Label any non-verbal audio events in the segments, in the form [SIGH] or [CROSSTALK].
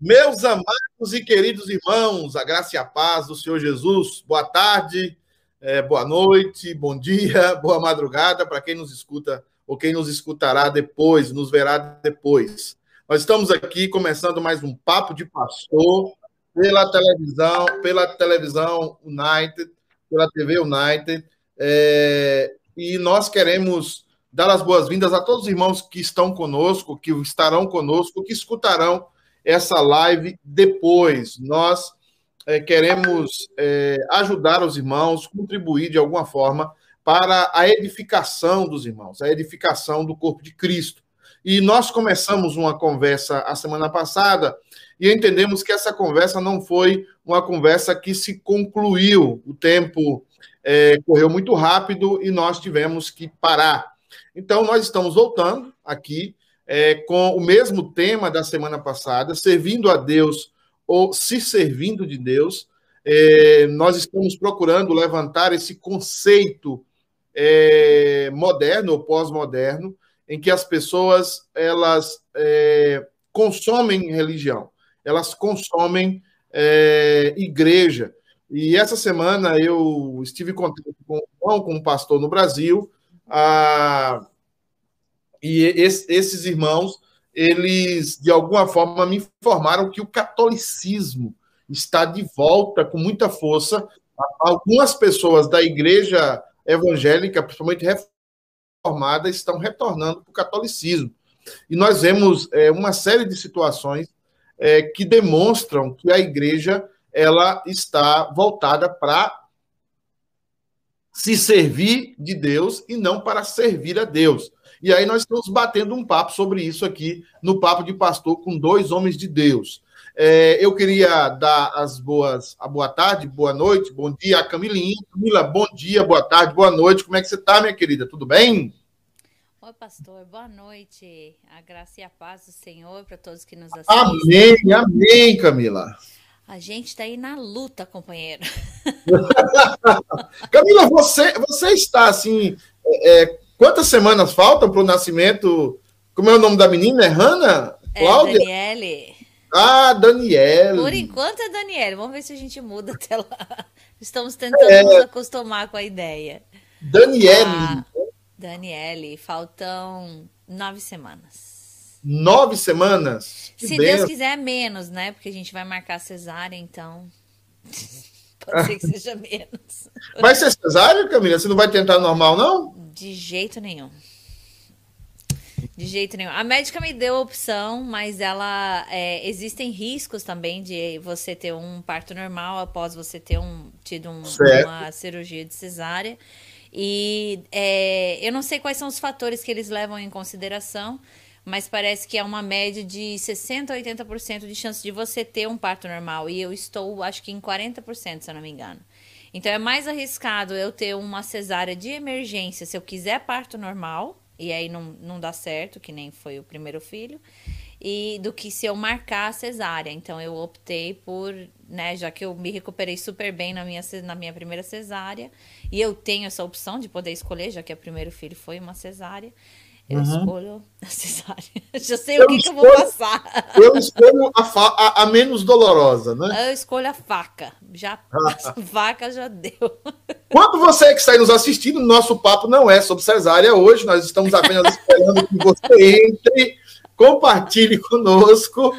Meus amados e queridos irmãos, a graça e a paz do Senhor Jesus, boa tarde, é, boa noite, bom dia, [LAUGHS] boa madrugada para quem nos escuta ou quem nos escutará depois, nos verá depois. Nós estamos aqui começando mais um Papo de Pastor pela televisão, pela televisão United, pela TV United, é, e nós queremos dar as boas-vindas a todos os irmãos que estão conosco, que estarão conosco, que escutarão essa live depois. Nós é, queremos é, ajudar os irmãos, contribuir de alguma forma para a edificação dos irmãos, a edificação do corpo de Cristo. E nós começamos uma conversa a semana passada e entendemos que essa conversa não foi uma conversa que se concluiu. O tempo é, correu muito rápido e nós tivemos que parar. Então, nós estamos voltando aqui é, com o mesmo tema da semana passada, servindo a Deus ou se servindo de Deus. É, nós estamos procurando levantar esse conceito é, moderno ou pós-moderno, em que as pessoas elas é, consomem religião, elas consomem é, igreja. E essa semana eu estive em com, com um pastor no Brasil, a, e esses irmãos, eles de alguma forma me informaram que o catolicismo está de volta com muita força. Algumas pessoas da igreja evangélica, principalmente reformada, estão retornando para o catolicismo. E nós vemos é, uma série de situações é, que demonstram que a igreja ela está voltada para se servir de Deus e não para servir a Deus. E aí nós estamos batendo um papo sobre isso aqui no Papo de Pastor com dois homens de Deus. É, eu queria dar as boas, a boa tarde, boa noite, bom dia a Camilinha. Camila, bom dia, boa tarde, boa noite. Como é que você está, minha querida? Tudo bem? Oi, pastor, boa noite. A graça e a paz do Senhor para todos que nos assistem. Amém, amém, Camila. A gente está aí na luta, companheiro. [LAUGHS] Camila, você, você está assim. É, Quantas semanas faltam para o nascimento? Como é o nome da menina? É Hanna? É Cláudia? Daniele. Ah, Daniele. Por enquanto é Daniele. Vamos ver se a gente muda até lá. Estamos tentando é... nos acostumar com a ideia. Daniele. Ah, Daniele, faltam nove semanas. Nove semanas? Que se benção. Deus quiser, menos, né? Porque a gente vai marcar cesárea, então. [LAUGHS] Pode ser que seja menos. Vai ser cesárea, Camila? Você não vai tentar normal, não? De jeito nenhum. De jeito nenhum. A médica me deu a opção, mas ela. É, existem riscos também de você ter um parto normal após você ter um, tido um, uma cirurgia de cesárea. E é, eu não sei quais são os fatores que eles levam em consideração, mas parece que é uma média de 60% a 80% de chance de você ter um parto normal. E eu estou, acho que em 40%, se eu não me engano. Então é mais arriscado eu ter uma cesárea de emergência se eu quiser parto normal, e aí não, não dá certo, que nem foi o primeiro filho, e do que se eu marcar a cesárea. Então eu optei por, né, já que eu me recuperei super bem na minha, na minha primeira cesárea, e eu tenho essa opção de poder escolher, já que o primeiro filho foi uma cesárea. Eu uhum. escolho [LAUGHS] a cesárea. Já sei eu o que, escolho, que, eu vou passar. Eu escolho a, a, a, menos dolorosa, né? Eu escolho a faca. Já, a [LAUGHS] vaca já deu. Quando você que está aí nos assistindo, nosso papo não é sobre cesárea hoje. Nós estamos apenas [LAUGHS] esperando que você entre, compartilhe conosco.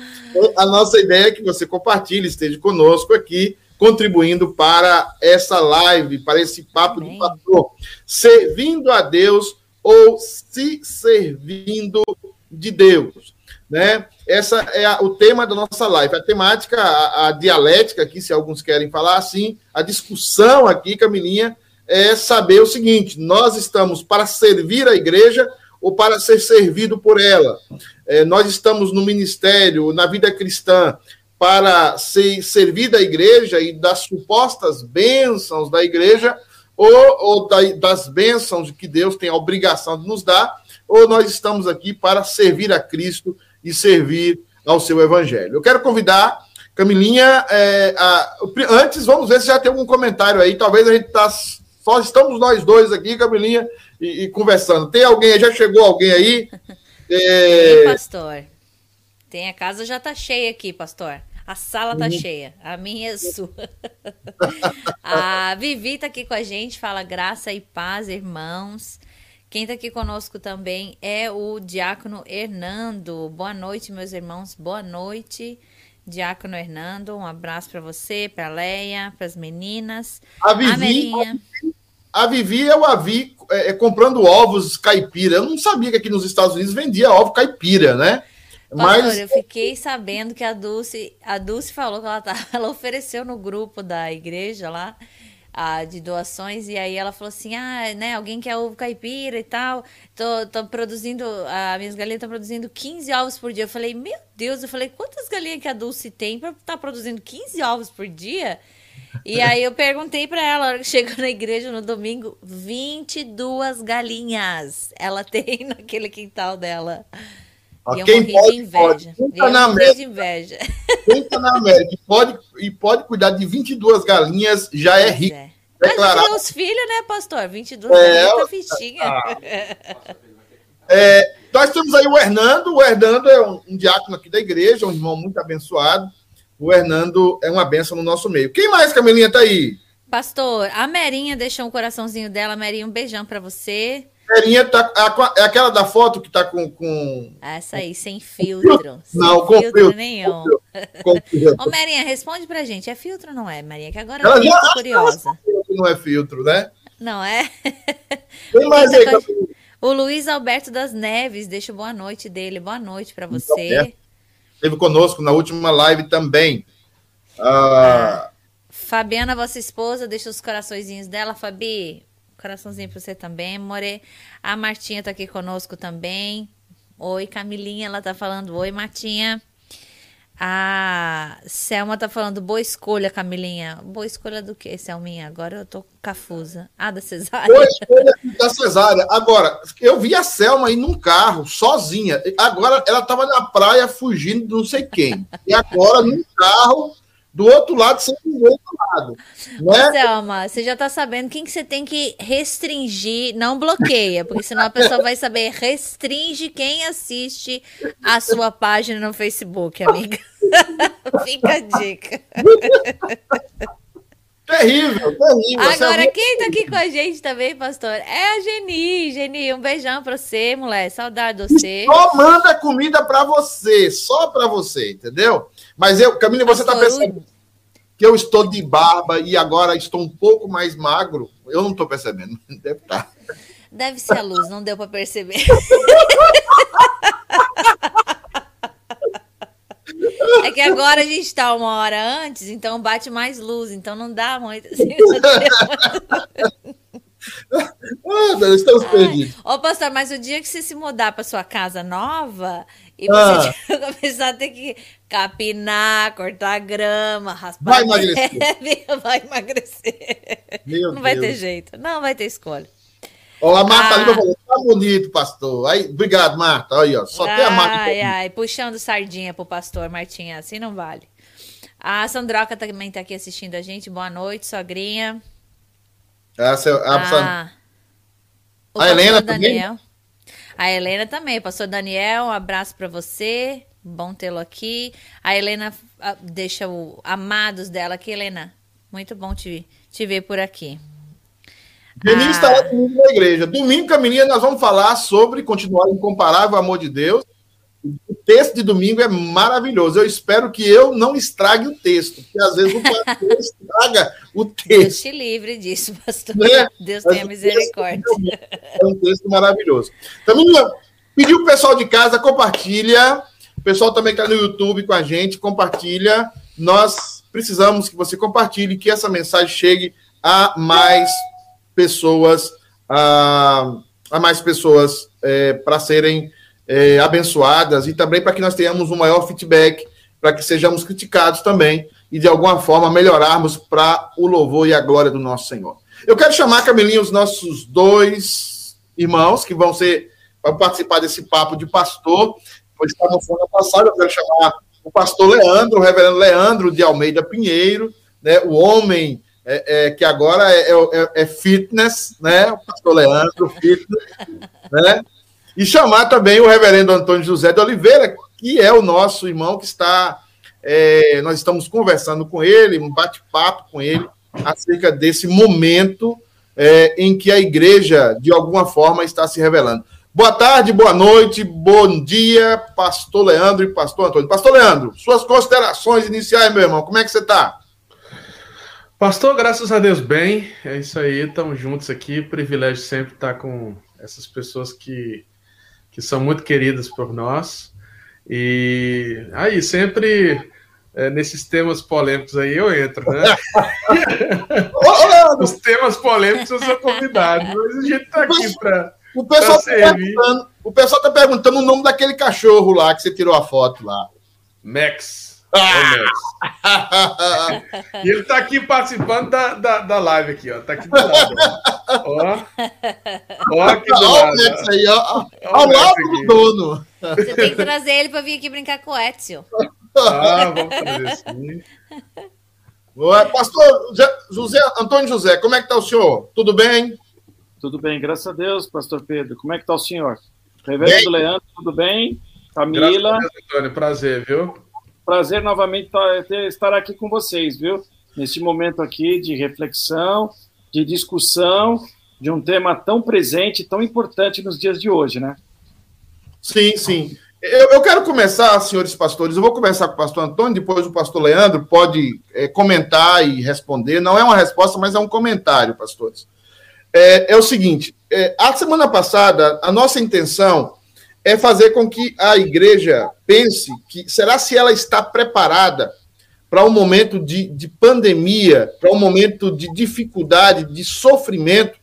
A nossa ideia é que você compartilhe, esteja conosco aqui, contribuindo para essa live, para esse papo Amém. de pastor. Servindo a Deus ou se servindo de Deus, né? Essa é a, o tema da nossa live. A temática, a, a, dialética aqui, se alguns querem falar assim, a discussão aqui, Camilinha, é saber o seguinte: nós estamos para servir a igreja ou para ser servido por ela? É, nós estamos no ministério, na vida cristã, para ser servir da igreja e das supostas bênçãos da igreja, ou, ou da, das bênçãos que Deus tem a obrigação de nos dar, ou nós estamos aqui para servir a Cristo e servir ao seu Evangelho. Eu quero convidar Camilinha, é, a, antes vamos ver se já tem algum comentário aí, talvez a gente está só estamos nós dois aqui, Camilinha, e, e, conversando. Tem alguém, já chegou alguém aí? [LAUGHS] É... pastor. Tem, a casa já tá cheia aqui, pastor. A sala tá uhum. cheia. A minha é sua. [LAUGHS] a Vivi tá aqui com a gente, fala graça e paz, irmãos. Quem tá aqui conosco também é o Diácono Hernando. Boa noite, meus irmãos. Boa noite. Diácono Hernando, um abraço para você, para Leia, para as meninas. A Vivi, a, a Vivi eu a vi é, é, comprando ovos caipira. Eu não sabia que aqui nos Estados Unidos vendia ovo caipira, né? Pastor, Mas... eu fiquei sabendo que a Dulce, a Dulce falou que ela, tá, [LAUGHS] ela ofereceu no grupo da igreja lá a, de doações, e aí ela falou assim: ah, né, alguém quer ovo caipira e tal. Tô, tô produzindo, a minhas galinhas estão produzindo 15 ovos por dia. Eu falei, meu Deus, eu falei, quantas galinhas que a Dulce tem para estar tá produzindo 15 ovos por dia? E [LAUGHS] aí eu perguntei para ela, a hora que chegou na igreja no domingo, 22 galinhas ela [LAUGHS] tem naquele quintal dela. E quem eu pode, de inveja. Pode. Quem na América, de inveja. Quem tá na América e pode, e pode cuidar de 22 galinhas já é rico. É. Declarado. Mas os filhos, né, pastor? 22 é, galinhas tá fichinha. Ah. [LAUGHS] É, nós temos aí o Hernando. O Hernando é um, um diácono aqui da igreja, um irmão muito abençoado. O Hernando é uma benção no nosso meio. Quem mais, Camilinha, tá aí? Pastor, a Merinha deixou um coraçãozinho dela. Merinha, um beijão para você. Merinha tá, é aquela da foto que tá com. com Essa aí, sem filtro. Não, sem com filtro, filtro nenhum. Com filtro. Ô, Merinha, responde pra gente. É filtro ou não é, Maria? Que agora Ela eu tô curiosa. Não é filtro, né? Não é? [LAUGHS] Tem mais aí, tá... O Luiz Alberto das Neves, deixa boa noite dele. Boa noite para você. Esteve conosco na última live também. Ah... Fabiana, vossa esposa, deixa os coraçõezinhos dela. Fabi, Coraçãozinho para você também, More. A Martinha tá aqui conosco também. Oi, Camilinha, ela tá falando oi, Martinha. A Selma tá falando boa escolha, Camilinha. Boa escolha do que, Selminha? Agora eu tô cafusa. Ah, da cesárea. Boa escolha da cesárea. Agora, eu vi a Selma aí num carro, sozinha. Agora ela tava na praia fugindo de não sei quem. E agora num carro do outro lado sem do outro lado. Né? Selma, você já está sabendo quem que você tem que restringir, não bloqueia, porque senão a pessoa vai saber, restringe quem assiste a sua página no Facebook, amiga. [LAUGHS] Fica a dica. [LAUGHS] Terrível, terrível. É Agora, quem tá aqui com a gente também, pastor, é a Geni. Geni, um beijão pra você, mulher. Saudade de você. Só manda comida pra você, só pra você, entendeu? Mas eu, Camila, você tá pensando que eu estou de barba e agora estou um pouco mais magro? Eu não tô percebendo. [LAUGHS] Deve estar. Tá. Deve ser a luz, não deu pra perceber. [LAUGHS] [LAUGHS] É que agora a gente está uma hora antes, então bate mais luz, então não dá muito. Assim, [LAUGHS] ah, estamos perdidos. Ô, pastor, mas o dia que você se mudar para sua casa nova e você [LAUGHS] ah. começar a ter que capinar, cortar grama, raspar. Vai emagrecer. vai emagrecer. Meu não Deus. vai ter jeito. Não vai ter escolha. Olá, Marta ah. falou, tá bonito, pastor. Aí, obrigado, Marta. Aí, ó, só ai, tem a Marta. Ai, ai, puxando sardinha pro pastor, Martinha, assim não vale. A Sandroca também tá aqui assistindo a gente. Boa noite, sogrinha. Essa, a, ah, a Helena Daniel. também? A Helena também. Pastor Daniel, um abraço para você. Bom tê-lo aqui. A Helena ah, deixa o amados dela aqui, Helena. Muito bom te, te ver por aqui. Menino ah. estará domingo na igreja. Domingo, Camilinha, nós vamos falar sobre continuar incomparável o amor de Deus. O texto de domingo é maravilhoso. Eu espero que eu não estrague o texto, porque às vezes o pastor [LAUGHS] estraga o texto. Deus te livre disso, pastor. Né? Deus tenha misericórdia. É um texto maravilhoso. Camilinha, pediu o pessoal de casa, compartilha. O pessoal também que está no YouTube com a gente, compartilha. Nós precisamos que você compartilhe, que essa mensagem chegue a mais pessoas, a, a mais pessoas é, para serem é, abençoadas e também para que nós tenhamos um maior feedback, para que sejamos criticados também e de alguma forma melhorarmos para o louvor e a glória do nosso Senhor. Eu quero chamar, Camilinha, os nossos dois irmãos que vão ser para participar desse papo de pastor. Pois está no fundo passado, eu quero chamar o pastor Leandro, o reverendo Leandro de Almeida Pinheiro, né, o homem é, é, que agora é, é, é, é, fitness, né? O pastor Leandro, fitness, né? E chamar também o reverendo Antônio José de Oliveira, que é o nosso irmão que está. É, nós estamos conversando com ele, um bate-papo com ele acerca desse momento em que a igreja, de alguma forma, está se revelando. Boa tarde, boa noite, bom dia, pastor Leandro e pastor Antônio. Pastor Leandro, suas considerações iniciais, meu irmão, como é que você está? Pastor, graças a Deus, bem. É isso aí, estamos juntos aqui. Privilégio sempre estar com essas pessoas que, que são muito queridas por nós. E aí, sempre é, nesses temas polêmicos aí eu entro, né? [LAUGHS] Os temas polêmicos eu sou convidado, mas a gente está aqui para. O pessoal está perguntando, o pessoal tá perguntando o nome daquele cachorro lá que você tirou a foto lá. Max. Ah! e ele está aqui participando da, da, da, live aqui, ó. Tá aqui do lado. Ó. Ó, aqui do lado. Ó, aí, ó, ao lado do dono. Você tem que trazer ele para vir aqui brincar com o Ezio. Ah, vamos fazer assim. Pastor José, Antônio José, como é que está o senhor? Tudo bem? Tudo bem, graças a Deus, pastor Pedro. Como é que está o senhor? Reverendo Leandro, tudo bem? Camila. Graças a Deus, Antônio, prazer, viu? Prazer novamente estar aqui com vocês, viu? Nesse momento aqui de reflexão, de discussão, de um tema tão presente, tão importante nos dias de hoje, né? Sim, sim. Eu, eu quero começar, senhores pastores, eu vou começar com o pastor Antônio, depois o pastor Leandro pode é, comentar e responder. Não é uma resposta, mas é um comentário, pastores. É, é o seguinte: é, a semana passada, a nossa intenção é fazer com que a igreja pense que será se ela está preparada para um momento de, de pandemia, para um momento de dificuldade, de sofrimento,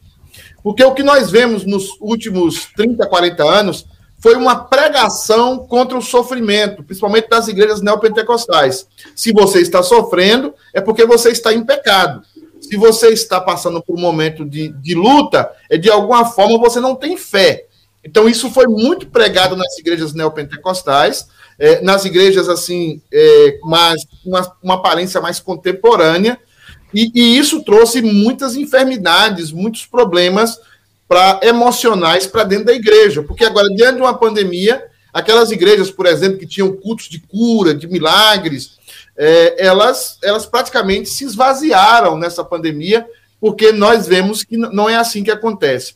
porque o que nós vemos nos últimos 30, 40 anos foi uma pregação contra o sofrimento, principalmente das igrejas neopentecostais. Se você está sofrendo, é porque você está em pecado. Se você está passando por um momento de, de luta, é de alguma forma você não tem fé. Então, isso foi muito pregado nas igrejas neopentecostais, é, nas igrejas, assim, é, mais, uma, uma aparência mais contemporânea, e, e isso trouxe muitas enfermidades, muitos problemas para emocionais para dentro da igreja, porque agora, diante de uma pandemia, aquelas igrejas, por exemplo, que tinham cultos de cura, de milagres, é, elas, elas praticamente se esvaziaram nessa pandemia, porque nós vemos que não é assim que acontece.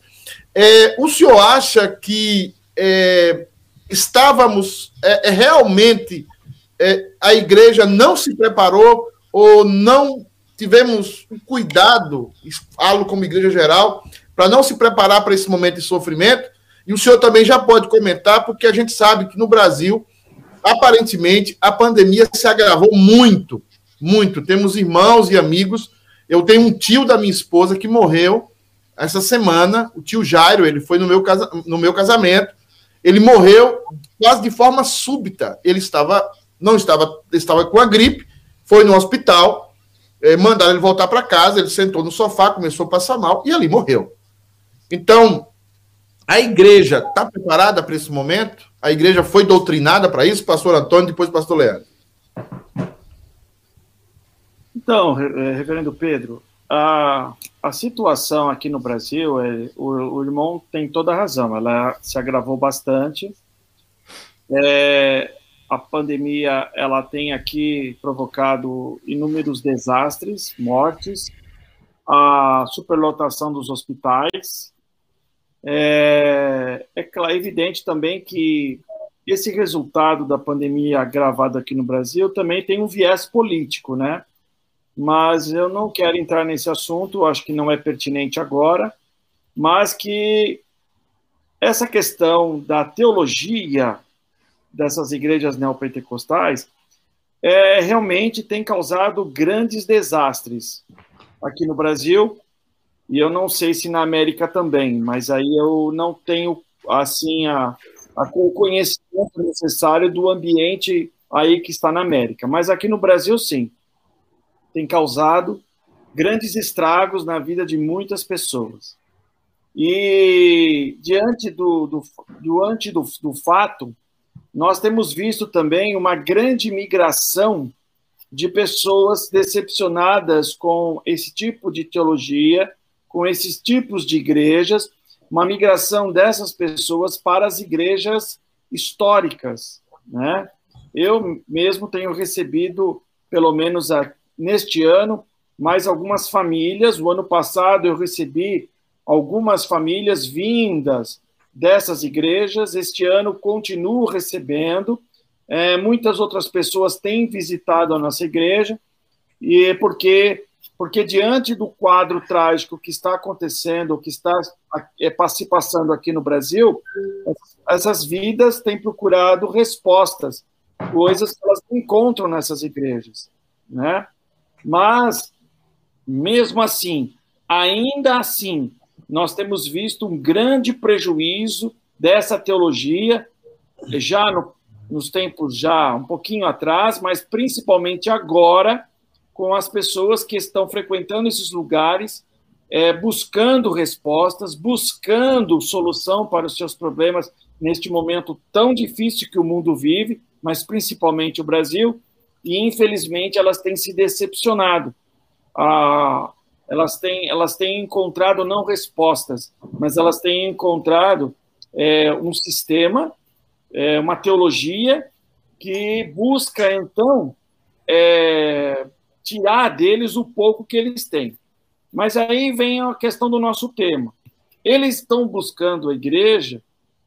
É, o senhor acha que é, estávamos é, é realmente é, a igreja não se preparou ou não tivemos cuidado, falo como igreja geral, para não se preparar para esse momento de sofrimento? E o senhor também já pode comentar, porque a gente sabe que no Brasil, aparentemente, a pandemia se agravou muito, muito. Temos irmãos e amigos. Eu tenho um tio da minha esposa que morreu essa semana, o tio Jairo, ele foi no meu, casa, no meu casamento, ele morreu quase de forma súbita. Ele estava, não estava, estava com a gripe, foi no hospital, é, mandaram ele voltar para casa, ele sentou no sofá, começou a passar mal e ali morreu. Então, a igreja está preparada para esse momento? A igreja foi doutrinada para isso, pastor Antônio, depois pastor Leandro. Então, é, reverendo Pedro, a, a situação aqui no Brasil, é, o, o irmão tem toda a razão, ela se agravou bastante. É, a pandemia ela tem aqui provocado inúmeros desastres, mortes, a superlotação dos hospitais. É, é, é evidente também que esse resultado da pandemia agravada aqui no Brasil também tem um viés político, né? Mas eu não quero entrar nesse assunto, acho que não é pertinente agora, mas que essa questão da teologia dessas igrejas neopentecostais é, realmente tem causado grandes desastres aqui no Brasil, e eu não sei se na América também, mas aí eu não tenho assim a, a o conhecimento necessário do ambiente aí que está na América, mas aqui no Brasil sim tem causado grandes estragos na vida de muitas pessoas. E diante do, do, diante do, do fato, nós temos visto também uma grande migração de pessoas decepcionadas com esse tipo de teologia, com esses tipos de igrejas, uma migração dessas pessoas para as igrejas históricas, né? Eu mesmo tenho recebido, pelo menos neste ano, mais algumas famílias. O ano passado eu recebi algumas famílias vindas dessas igrejas. Este ano continuo recebendo. É, muitas outras pessoas têm visitado a nossa igreja e porque porque diante do quadro trágico que está acontecendo, que está é, se passando aqui no Brasil, essas vidas têm procurado respostas, coisas que elas encontram nessas igrejas, né? Mas mesmo assim, ainda assim, nós temos visto um grande prejuízo dessa teologia já no, nos tempos já um pouquinho atrás, mas principalmente agora com as pessoas que estão frequentando esses lugares, é, buscando respostas, buscando solução para os seus problemas neste momento tão difícil que o mundo vive, mas principalmente o Brasil, e infelizmente elas têm se decepcionado. Ah, elas têm, elas têm encontrado não respostas, mas elas têm encontrado é, um sistema, é, uma teologia que busca, então, é, tirar deles o pouco que eles têm. Mas aí vem a questão do nosso tema. Eles estão buscando a igreja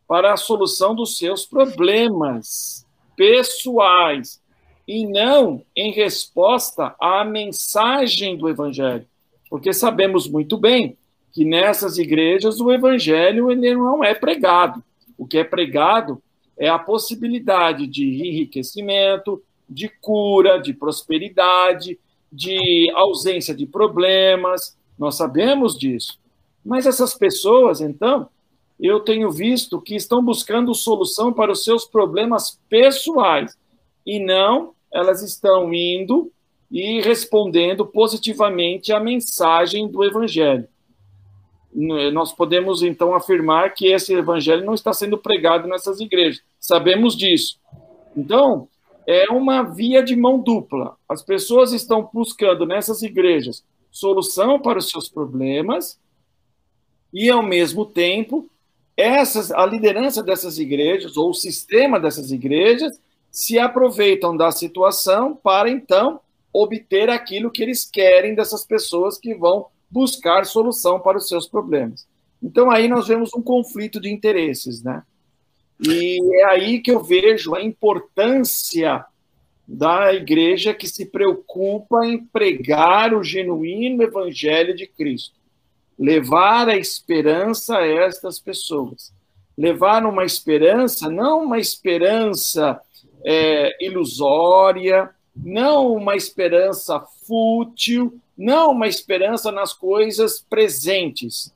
para a solução dos seus problemas pessoais e não em resposta à mensagem do evangelho porque sabemos muito bem que nessas igrejas o evangelho ele não é pregado. O que é pregado é a possibilidade de enriquecimento, de cura, de prosperidade, de ausência de problemas. Nós sabemos disso. Mas essas pessoas, então, eu tenho visto que estão buscando solução para os seus problemas pessoais e não elas estão indo e respondendo positivamente à mensagem do Evangelho. Nós podemos então afirmar que esse Evangelho não está sendo pregado nessas igrejas. Sabemos disso. Então, é uma via de mão dupla. As pessoas estão buscando nessas igrejas solução para os seus problemas e, ao mesmo tempo, essas, a liderança dessas igrejas ou o sistema dessas igrejas se aproveitam da situação para então obter aquilo que eles querem dessas pessoas que vão buscar solução para os seus problemas. Então aí nós vemos um conflito de interesses, né? E é aí que eu vejo a importância da igreja que se preocupa em pregar o genuíno evangelho de Cristo, levar a esperança a estas pessoas, levar uma esperança, não uma esperança é, ilusória, não uma esperança fútil, não uma esperança nas coisas presentes,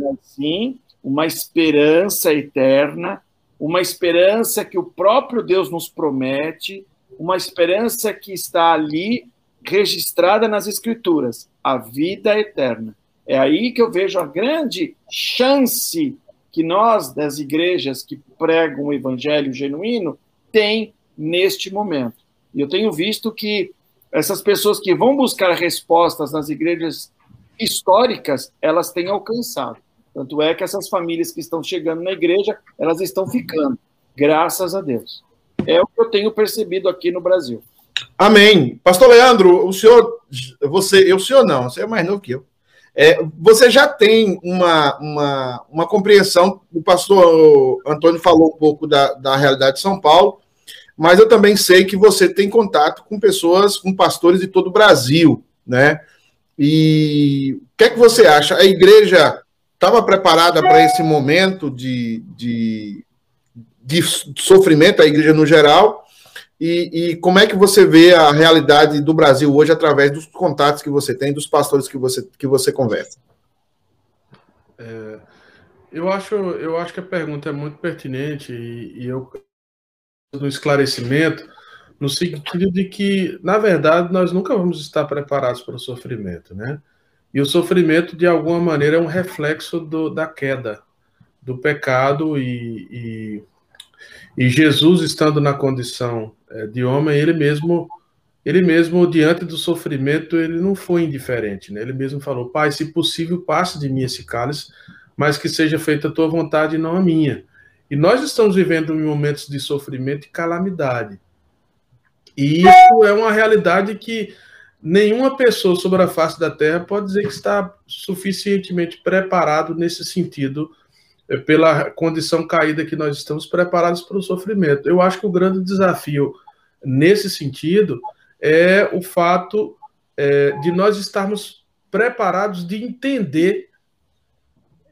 mas sim uma esperança eterna, uma esperança que o próprio Deus nos promete, uma esperança que está ali registrada nas Escrituras, a vida eterna. É aí que eu vejo a grande chance que nós, das igrejas que pregam o evangelho genuíno, tem neste momento. E eu tenho visto que essas pessoas que vão buscar respostas nas igrejas históricas, elas têm alcançado. Tanto é que essas famílias que estão chegando na igreja, elas estão ficando, graças a Deus. É o que eu tenho percebido aqui no Brasil. Amém. Pastor Leandro, o senhor, você, eu, senhor não, você é mais novo que eu. É, você já tem uma, uma, uma compreensão, o pastor Antônio falou um pouco da, da realidade de São Paulo, mas eu também sei que você tem contato com pessoas, com pastores de todo o Brasil, né? E o que é que você acha? A igreja estava preparada para esse momento de, de, de, sofrimento, a igreja no geral? E, e, como é que você vê a realidade do Brasil hoje através dos contatos que você tem, dos pastores que você, que você conversa? É, eu, acho, eu acho que a pergunta é muito pertinente e, e eu no esclarecimento, no sentido de que, na verdade, nós nunca vamos estar preparados para o sofrimento, né? E o sofrimento, de alguma maneira, é um reflexo do, da queda, do pecado, e, e, e, Jesus, estando na condição é, de homem, ele mesmo, ele mesmo, diante do sofrimento, ele não foi indiferente, né? Ele mesmo falou, Pai, se possível, passe de mim esse cálice, mas que seja feita a tua vontade e não a minha. E nós estamos vivendo momentos de sofrimento e calamidade. E isso é uma realidade que nenhuma pessoa sobre a face da Terra pode dizer que está suficientemente preparado nesse sentido, eh, pela condição caída que nós estamos preparados para o sofrimento. Eu acho que o grande desafio nesse sentido é o fato é, de nós estarmos preparados de entender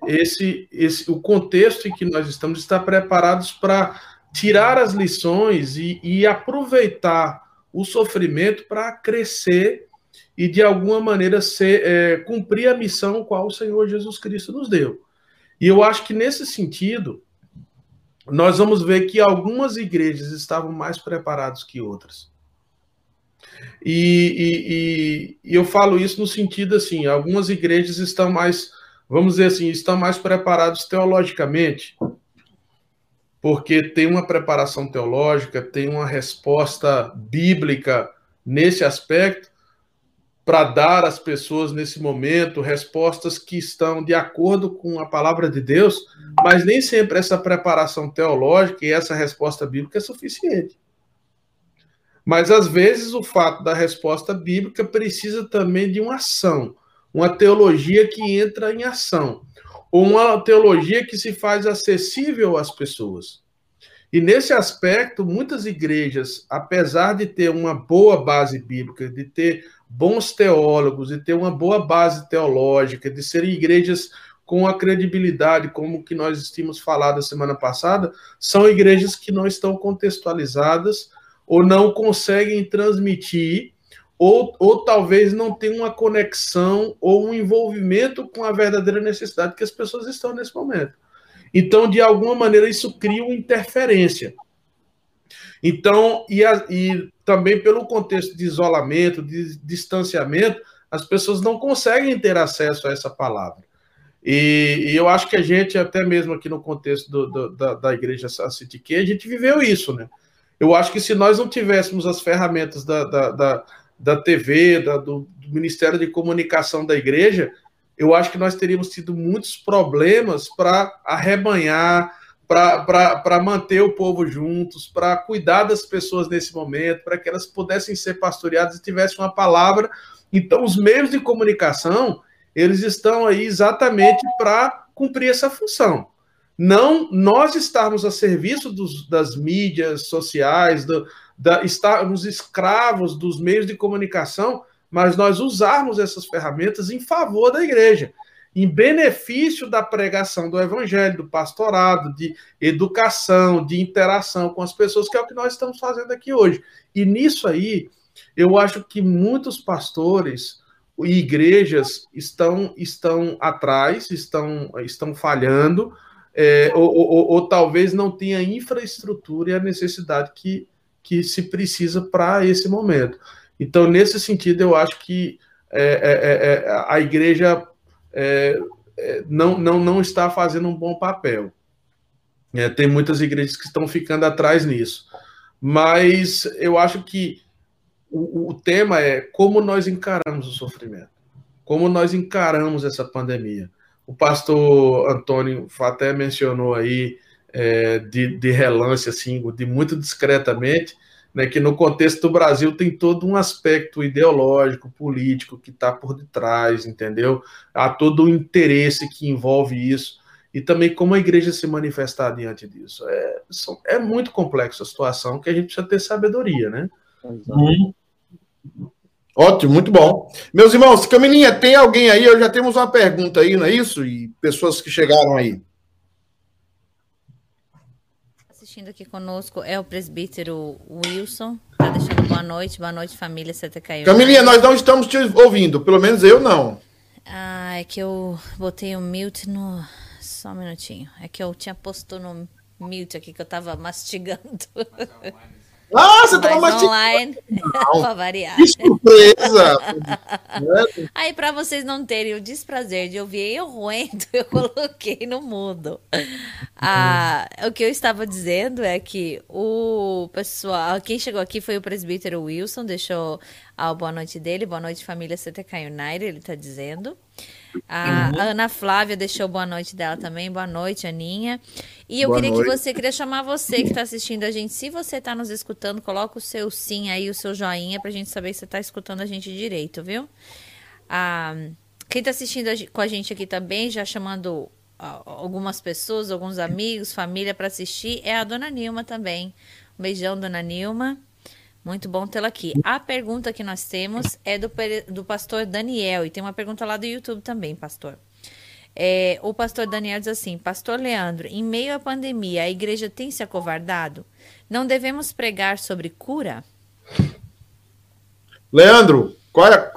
esse, esse o contexto em que nós estamos, estar preparados para tirar as lições e, e aproveitar o sofrimento para crescer e de alguma maneira ser, é, cumprir a missão qual o Senhor Jesus Cristo nos deu. E eu acho que nesse sentido nós vamos ver que algumas igrejas estavam mais preparadas que outras. E, e, e, e eu falo isso no sentido assim, algumas igrejas estão mais, vamos dizer assim, estão mais preparadas teologicamente, porque tem uma preparação teológica, tem uma resposta bíblica nesse aspecto para dar às pessoas nesse momento respostas que estão de acordo com a palavra de Deus, mas nem sempre essa preparação teológica e essa resposta bíblica é suficiente. Mas às vezes o fato da resposta bíblica precisa também de uma ação, uma teologia que entra em ação ou uma teologia que se faz acessível às pessoas. E nesse aspecto, muitas igrejas, apesar de ter uma boa base bíblica, de ter bons teólogos, de ter uma boa base teológica, de serem igrejas com a credibilidade, como que nós tínhamos falado a semana passada, são igrejas que não estão contextualizadas ou não conseguem transmitir ou, ou talvez não tenha uma conexão ou um envolvimento com a verdadeira necessidade que as pessoas estão nesse momento. Então, de alguma maneira, isso cria uma interferência. Então, e, a, e também pelo contexto de isolamento, de distanciamento, as pessoas não conseguem ter acesso a essa palavra. E, e eu acho que a gente, até mesmo aqui no contexto do, do, da, da igreja City a gente viveu isso, né? Eu acho que se nós não tivéssemos as ferramentas da, da, da da TV, da, do, do, Ministério de Comunicação da Igreja, eu acho que nós teríamos tido muitos problemas para arrebanhar, para manter o povo juntos, para cuidar das pessoas nesse momento, para que elas pudessem ser pastoreadas e tivessem uma palavra. Então, os meios de comunicação, eles estão aí exatamente para cumprir essa função. Não nós estarmos a serviço dos, das mídias sociais, do, da, estarmos escravos dos meios de comunicação, mas nós usarmos essas ferramentas em favor da igreja, em benefício da pregação do evangelho, do pastorado, de educação, de interação com as pessoas, que é o que nós estamos fazendo aqui hoje. E nisso aí, eu acho que muitos pastores e igrejas estão, estão atrás, estão, estão falhando, é, ou, ou, ou, talvez não tenha infraestrutura e a necessidade que que se precisa para esse momento. Então, nesse sentido, eu acho que é, é, é, é a igreja é, não, não, não está fazendo um bom papel. tem muitas igrejas que estão ficando atrás nisso. Mas eu acho que o, o tema é como nós encaramos o sofrimento, como nós encaramos essa pandemia. O pastor Antônio até mencionou aí é, de, de relance, assim, de muito discretamente, né, que no contexto do Brasil tem todo um aspecto ideológico, político que está por detrás, entendeu? Há todo o interesse que envolve isso e também como a igreja se manifestar diante disso. É, é muito complexa a situação que a gente precisa ter sabedoria, né? Hum. Ótimo, muito bom. Meus irmãos, Camilinha, tem alguém aí? Eu já temos uma pergunta aí, não é isso? E pessoas que chegaram aí. Assistindo aqui conosco é o presbítero Wilson. Tá deixando boa noite, boa noite, família CTK. Camilinha, nós não estamos te ouvindo, pelo menos eu não. Ah, é que eu botei o mute no. Só um minutinho. É que eu tinha posto no mute aqui que eu tava mastigando. Ah, você tava mastigando. online, [LAUGHS] para variar. Que surpresa! [LAUGHS] Aí, para vocês não terem o desprazer de ouvir eu roendo, [LAUGHS] eu coloquei no mudo. Ah, o que eu estava dizendo é que o pessoal, quem chegou aqui foi o presbítero Wilson, deixou ao boa noite dele. Boa noite, família CTK United, ele está dizendo. A uhum. Ana Flávia deixou boa noite dela também. Boa noite, Aninha. E eu boa queria noite. que você, queria chamar você que está assistindo a gente. Se você está nos escutando, coloca o seu sim aí, o seu joinha, para a gente saber que você está escutando a gente direito, viu? Ah, quem está assistindo com a gente aqui também, já chamando algumas pessoas, alguns amigos, família para assistir, é a dona Nilma também. Um beijão, dona Nilma. Muito bom tê-la aqui. A pergunta que nós temos é do, do pastor Daniel, e tem uma pergunta lá do YouTube também, pastor. É, o pastor Daniel diz assim: Pastor Leandro, em meio à pandemia, a igreja tem se acovardado? Não devemos pregar sobre cura? Leandro, qual é?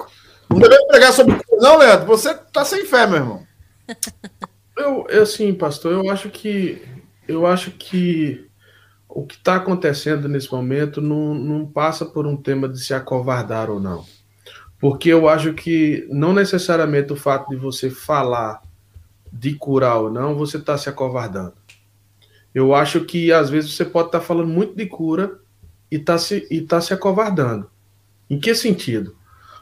Não devemos pregar sobre cura, não, Leandro. Você está sem fé, meu irmão. [LAUGHS] eu, eu, sim, pastor, eu acho que. Eu acho que o que está acontecendo nesse momento não, não passa por um tema de se acovardar ou não. Porque eu acho que não necessariamente o fato de você falar de curar ou não, você está se acovardando. Eu acho que às vezes você pode estar tá falando muito de cura e está se, e tá se acovardando. Em que sentido?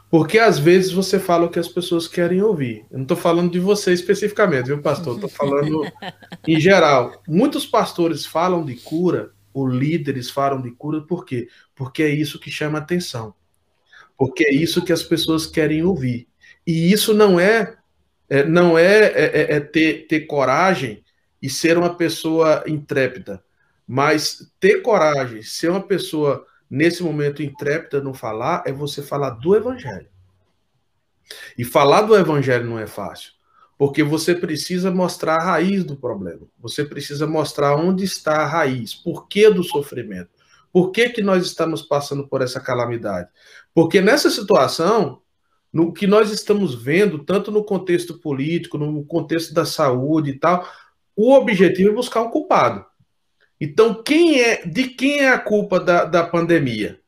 Porque às vezes você fala o que as pessoas querem ouvir. Eu não estou falando de você especificamente, viu, pastor? Estou falando [LAUGHS] em geral. Muitos pastores falam de cura os líderes falam de cura, por quê? Porque é isso que chama atenção. Porque é isso que as pessoas querem ouvir. E isso não é, é não é, é, é, é ter, ter coragem e ser uma pessoa intrépida, mas ter coragem, ser uma pessoa nesse momento intrépida no falar, é você falar do evangelho. E falar do evangelho não é fácil. Porque você precisa mostrar a raiz do problema. Você precisa mostrar onde está a raiz, por que do sofrimento. Por que, que nós estamos passando por essa calamidade? Porque nessa situação, no que nós estamos vendo, tanto no contexto político, no contexto da saúde e tal, o objetivo é buscar um culpado. Então, quem é, de quem é a culpa da, da pandemia?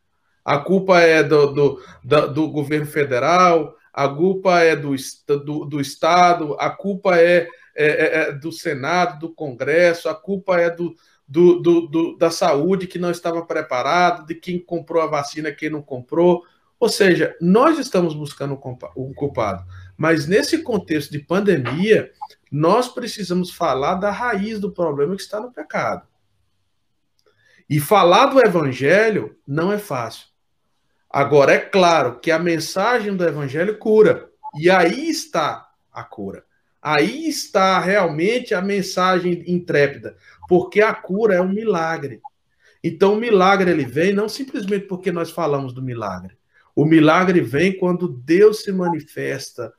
A culpa é do, do, do, do governo federal, a culpa é do, do, do Estado, a culpa é, é, é, é, do Senado, do Congresso, a culpa é do, do, do, da saúde que não estava preparado, de quem comprou a vacina, quem não comprou. Ou seja, nós estamos buscando um culpado. Mas nesse contexto de pandemia, nós precisamos falar da raiz do problema que está no pecado. E falar do evangelho não é fácil. Agora, é claro que a mensagem do evangelho cura. E aí está a cura. Aí está realmente a mensagem intrépida, porque a cura é um milagre. Então, o milagre ele vem não simplesmente porque nós falamos do milagre. O milagre vem quando Deus se manifesta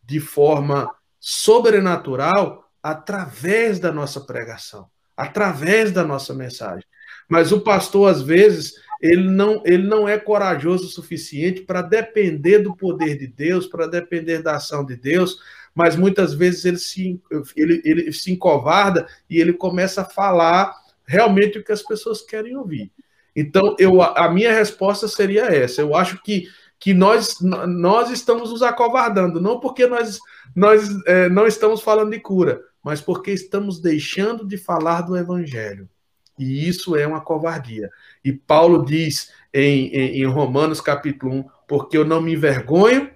de forma sobrenatural através da nossa pregação, através da nossa mensagem. Mas o pastor, às vezes, ele não, ele não é corajoso o suficiente para depender do poder de Deus, para depender da ação de Deus, mas muitas vezes ele se, ele, ele se encovarda e ele começa a falar realmente o que as pessoas querem ouvir. Então, eu, a minha resposta seria essa. Eu acho que, que nós, nós estamos nos acovardando, não porque nós, nós é, não estamos falando de cura, mas porque estamos deixando de falar do evangelho. E isso é uma covardia. E Paulo diz em, em, em, Romanos capítulo 1, porque eu não me envergonho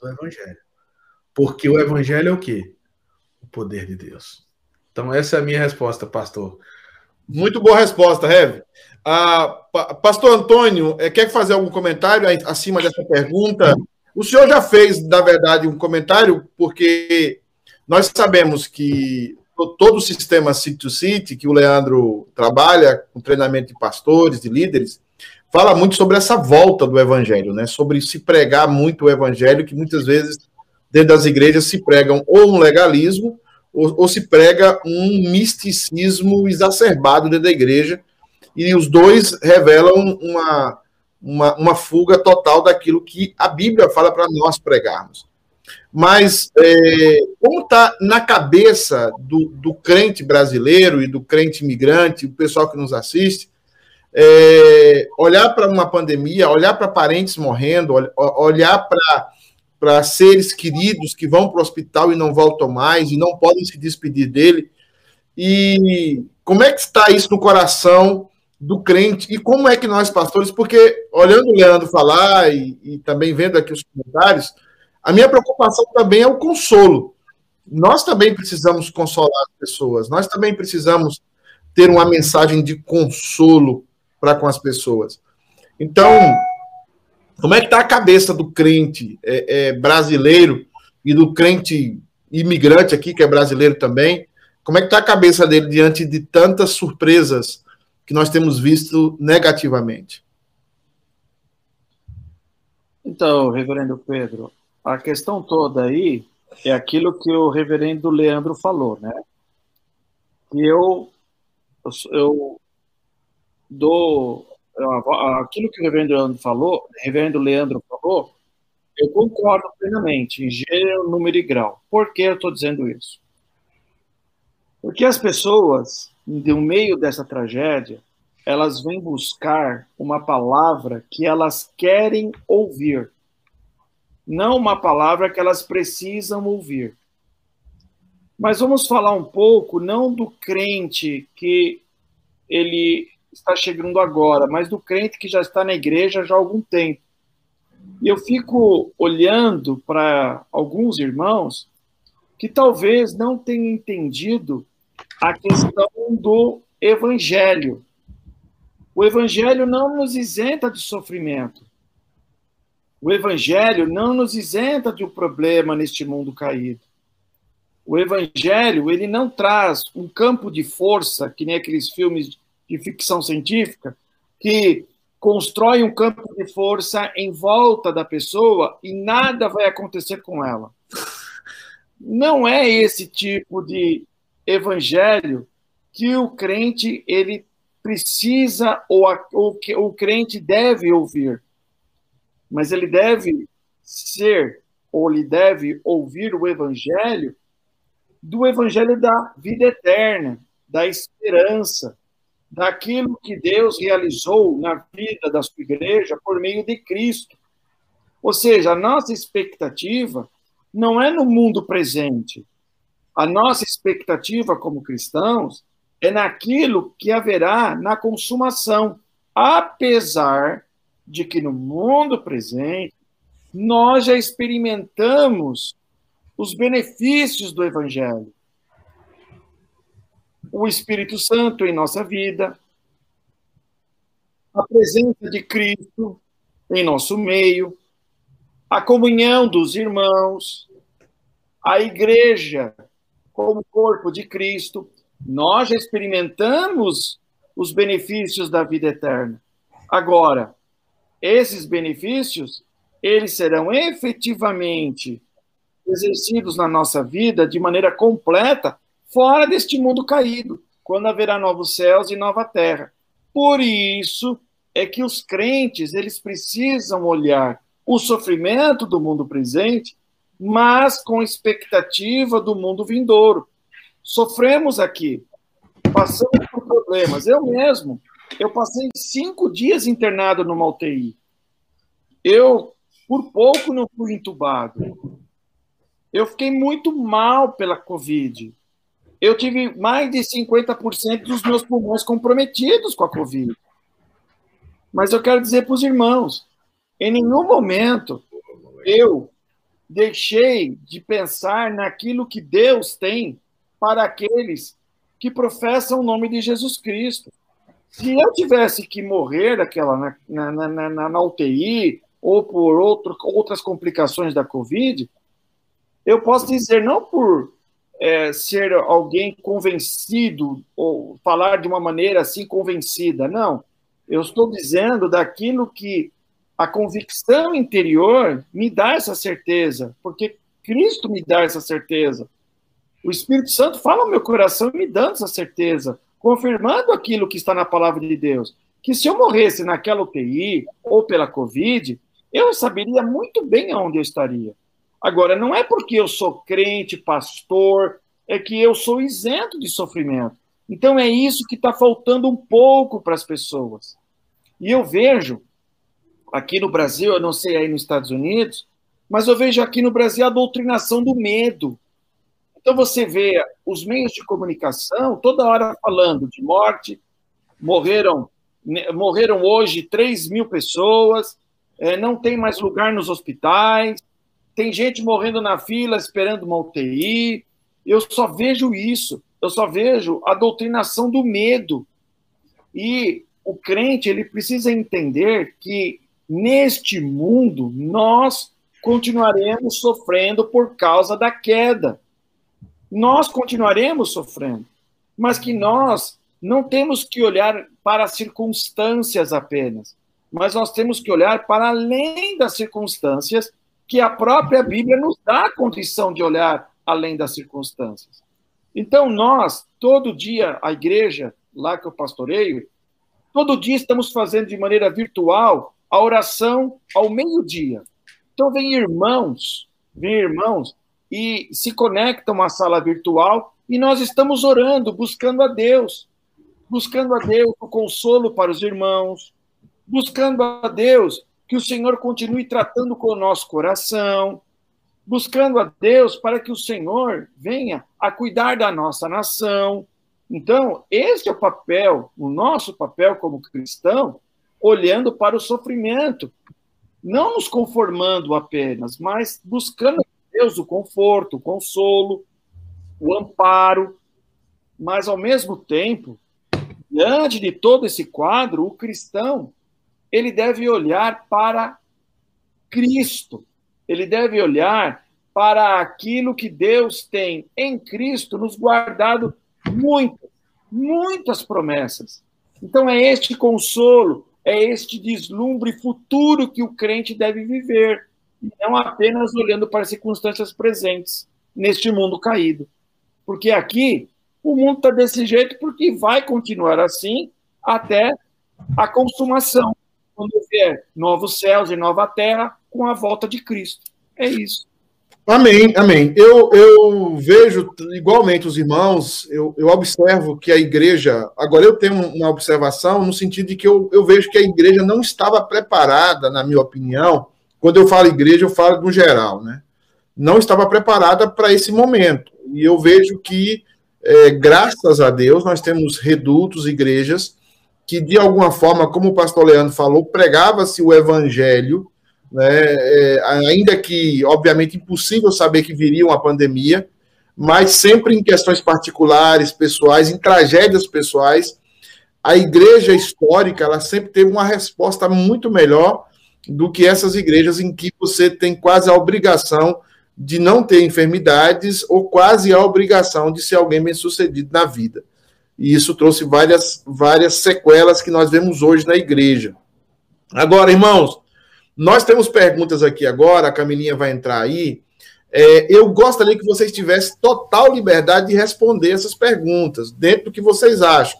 do Evangelho. Porque o Evangelho é o quê? O poder de Deus. Então, essa é a minha resposta, pastor. Muito boa resposta, Rev. Ah, pastor Antônio, eh, quer fazer algum comentário acima dessa pergunta? O senhor já fez, na verdade, um comentário, porque nós sabemos que todo o sistema City to City, que o Leandro trabalha, com treinamento de pastores, de líderes, fala muito sobre essa volta do evangelho, né? Sobre se pregar muito o evangelho, que muitas vezes dentro das igrejas se pregam ou um legalismo, ou, ou se prega um misticismo exacerbado dentro da igreja, e os dois revelam uma, uma, uma fuga total daquilo que a Bíblia fala para nós pregarmos. Mas é, como está na cabeça do, do, crente brasileiro e do crente imigrante, o pessoal que nos assiste, é, olhar para uma pandemia, olhar para parentes morrendo, olhar para seres queridos que vão para o hospital e não voltam mais e não podem se despedir dele. E como é que está isso no coração do crente. E como é que nós, pastores, porque olhando o Leandro falar e, e também vendo aqui os comentários, a minha preocupação também é o consolo. Nós também precisamos consolar as pessoas, nós também precisamos ter uma mensagem de consolo para com as pessoas. Então, como é que está a cabeça do crente é, é, brasileiro e do crente imigrante aqui, que é brasileiro também? Como é que está a cabeça dele diante de tantas surpresas que nós temos visto negativamente? Então, reverendo Pedro, a questão toda aí é aquilo que o reverendo Leandro falou, né? Que eu, eu dou aquilo que o reverendo Leandro falou, reverendo Leandro falou, eu concordo plenamente, em gênero, número e grau. Por que eu estou dizendo isso? Porque as pessoas, no meio dessa tragédia, elas vêm buscar uma palavra que elas querem ouvir, não uma palavra que elas precisam ouvir. Mas vamos falar um pouco não do crente que ele está chegando agora, mas do crente que já está na igreja já há algum tempo. E eu fico olhando para alguns irmãos que talvez não tenham entendido a questão do evangelho. O evangelho não nos isenta de sofrimento. O evangelho não nos isenta de um problema neste mundo caído. O evangelho, ele não traz um campo de força, que nem aqueles filmes de ficção científica, que constrói um campo de força em volta da pessoa e nada vai acontecer com ela. Não é esse tipo de evangelho que o crente ele precisa ou, ou que o crente deve ouvir. Mas ele deve ser ou ele deve ouvir o evangelho do evangelho da vida eterna, da esperança, daquilo que Deus realizou na vida da sua igreja por meio de Cristo. Ou seja, a nossa expectativa não é no mundo presente, a nossa expectativa como cristãos é naquilo que haverá na consumação, apesar de que no mundo presente nós já experimentamos os benefícios do Evangelho. O Espírito Santo em nossa vida, a presença de Cristo em nosso meio, a comunhão dos irmãos, a igreja como corpo de Cristo, nós já experimentamos os benefícios da vida eterna. Agora, esses benefícios, eles serão efetivamente exercidos na nossa vida de maneira completa fora deste mundo caído, quando haverá novos céus e nova terra. Por isso é que os crentes, eles precisam olhar o sofrimento do mundo presente mas com expectativa do mundo vindouro. Sofremos aqui, passamos por problemas. Eu mesmo, eu passei cinco dias internado numa UTI. Eu, por pouco, não fui entubado. Eu fiquei muito mal pela Covid. Eu tive mais de 50% dos meus pulmões comprometidos com a Covid. Mas eu quero dizer para os irmãos: em nenhum momento eu deixei de pensar naquilo que Deus tem para aqueles que professam o nome de Jesus Cristo. Se eu tivesse que morrer daquela, na, na, na, na UTI ou por outro, outras complicações da Covid, eu posso dizer, não por é, ser alguém convencido ou falar de uma maneira assim convencida, não. Eu estou dizendo daquilo que a convicção interior me dá essa certeza, porque Cristo me dá essa certeza. O Espírito Santo fala no meu coração me dando essa certeza, confirmando aquilo que está na palavra de Deus. Que se eu morresse naquela UTI ou pela Covid, eu saberia muito bem aonde eu estaria. Agora, não é porque eu sou crente, pastor, é que eu sou isento de sofrimento. Então, é isso que está faltando um pouco para as pessoas. E eu vejo aqui no Brasil, eu não sei aí nos Estados Unidos, mas eu vejo aqui no Brasil a doutrinação do medo. Então você vê os meios de comunicação toda hora falando de morte, morreram morreram hoje 3 mil pessoas, é, não tem mais lugar nos hospitais, tem gente morrendo na fila esperando uma UTI. Eu só vejo isso, eu só vejo a doutrinação do medo. E o crente ele precisa entender que neste mundo nós continuaremos sofrendo por causa da queda. Nós continuaremos sofrendo, mas que nós não temos que olhar para as circunstâncias apenas, mas nós temos que olhar para além das circunstâncias, que a própria Bíblia nos dá a condição de olhar além das circunstâncias. Então, nós, todo dia, a igreja, lá que eu pastoreio, todo dia estamos fazendo de maneira virtual a oração ao meio-dia. Então, vem irmãos, vem irmãos e se conectam à sala virtual e nós estamos orando, buscando a Deus buscando a Deus o consolo para os irmãos, buscando a Deus que o Senhor continue tratando com o nosso coração, buscando a Deus para que o Senhor venha a cuidar da nossa nação. Então, esse é o papel, o nosso papel como cristão, olhando para o sofrimento, não nos conformando apenas, mas buscando Deus o conforto, o consolo, o amparo, mas ao mesmo tempo diante de todo esse quadro, o cristão ele deve olhar para Cristo. Ele deve olhar para aquilo que Deus tem em Cristo nos guardado muitas, muitas promessas. Então é este consolo, é este deslumbre futuro que o crente deve viver, e não apenas olhando para as circunstâncias presentes neste mundo caído. Porque aqui o mundo está desse jeito porque vai continuar assim até a consumação, quando vier novos céus e nova terra com a volta de Cristo. É isso. Amém, amém. Eu, eu vejo igualmente os irmãos, eu, eu observo que a igreja. Agora, eu tenho uma observação no sentido de que eu, eu vejo que a igreja não estava preparada, na minha opinião. Quando eu falo igreja, eu falo no geral, né? Não estava preparada para esse momento. E eu vejo que é, graças a Deus, nós temos redutos, igrejas, que de alguma forma, como o pastor Leandro falou, pregava-se o evangelho, né, é, ainda que, obviamente, impossível saber que viria uma pandemia, mas sempre em questões particulares, pessoais, em tragédias pessoais, a igreja histórica, ela sempre teve uma resposta muito melhor do que essas igrejas em que você tem quase a obrigação de não ter enfermidades ou quase a obrigação de ser alguém bem-sucedido na vida. E isso trouxe várias, várias sequelas que nós vemos hoje na igreja. Agora, irmãos, nós temos perguntas aqui agora, a Camilinha vai entrar aí. É, eu gostaria que vocês tivessem total liberdade de responder essas perguntas, dentro do que vocês acham.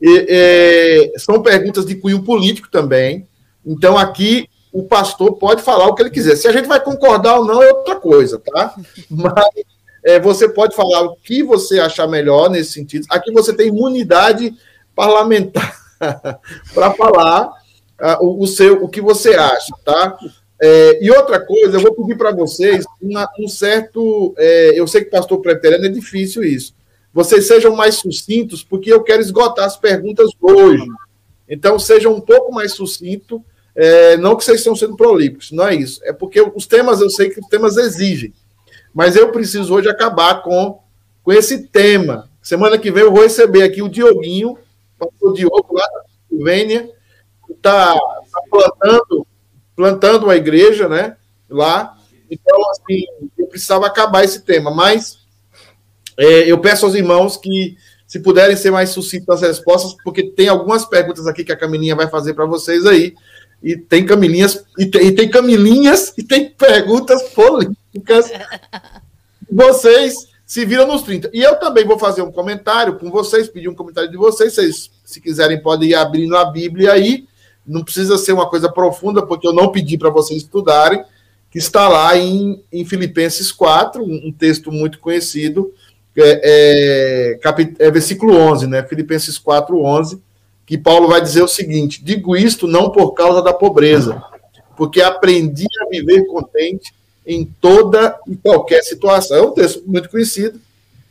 E, é, são perguntas de cunho político também. Então, aqui o pastor pode falar o que ele quiser. Se a gente vai concordar ou não é outra coisa, tá? [LAUGHS] Mas é, você pode falar o que você achar melhor nesse sentido. Aqui você tem imunidade parlamentar [LAUGHS] para falar uh, o, o, seu, o que você acha, tá? É, e outra coisa, eu vou pedir para vocês uma, um certo. É, eu sei que pastor preteriano é difícil isso. Vocês sejam mais sucintos, porque eu quero esgotar as perguntas hoje. Então, sejam um pouco mais sucintos é, não que vocês estão sendo prolíficos, não é isso. É porque os temas, eu sei que os temas exigem. Mas eu preciso hoje acabar com, com esse tema. Semana que vem eu vou receber aqui o Dioguinho, o Diogo lá da Silvênia, que está tá plantando, plantando uma igreja, né? Lá. Então, assim, eu precisava acabar esse tema. Mas é, eu peço aos irmãos que, se puderem ser mais sucintos nas respostas, porque tem algumas perguntas aqui que a Camilinha vai fazer para vocês aí e tem camilinhas, e tem, e tem camilinhas, e tem perguntas políticas. Vocês se viram nos 30. E eu também vou fazer um comentário com vocês, pedir um comentário de vocês. Vocês, se quiserem, podem ir abrindo a Bíblia aí. Não precisa ser uma coisa profunda, porque eu não pedi para vocês estudarem, que está lá em, em Filipenses 4, um texto muito conhecido, é, é, é versículo 11, né? Filipenses 4, 11 que Paulo vai dizer o seguinte: digo isto não por causa da pobreza, porque aprendi a viver contente em toda e qualquer situação. É um texto muito conhecido.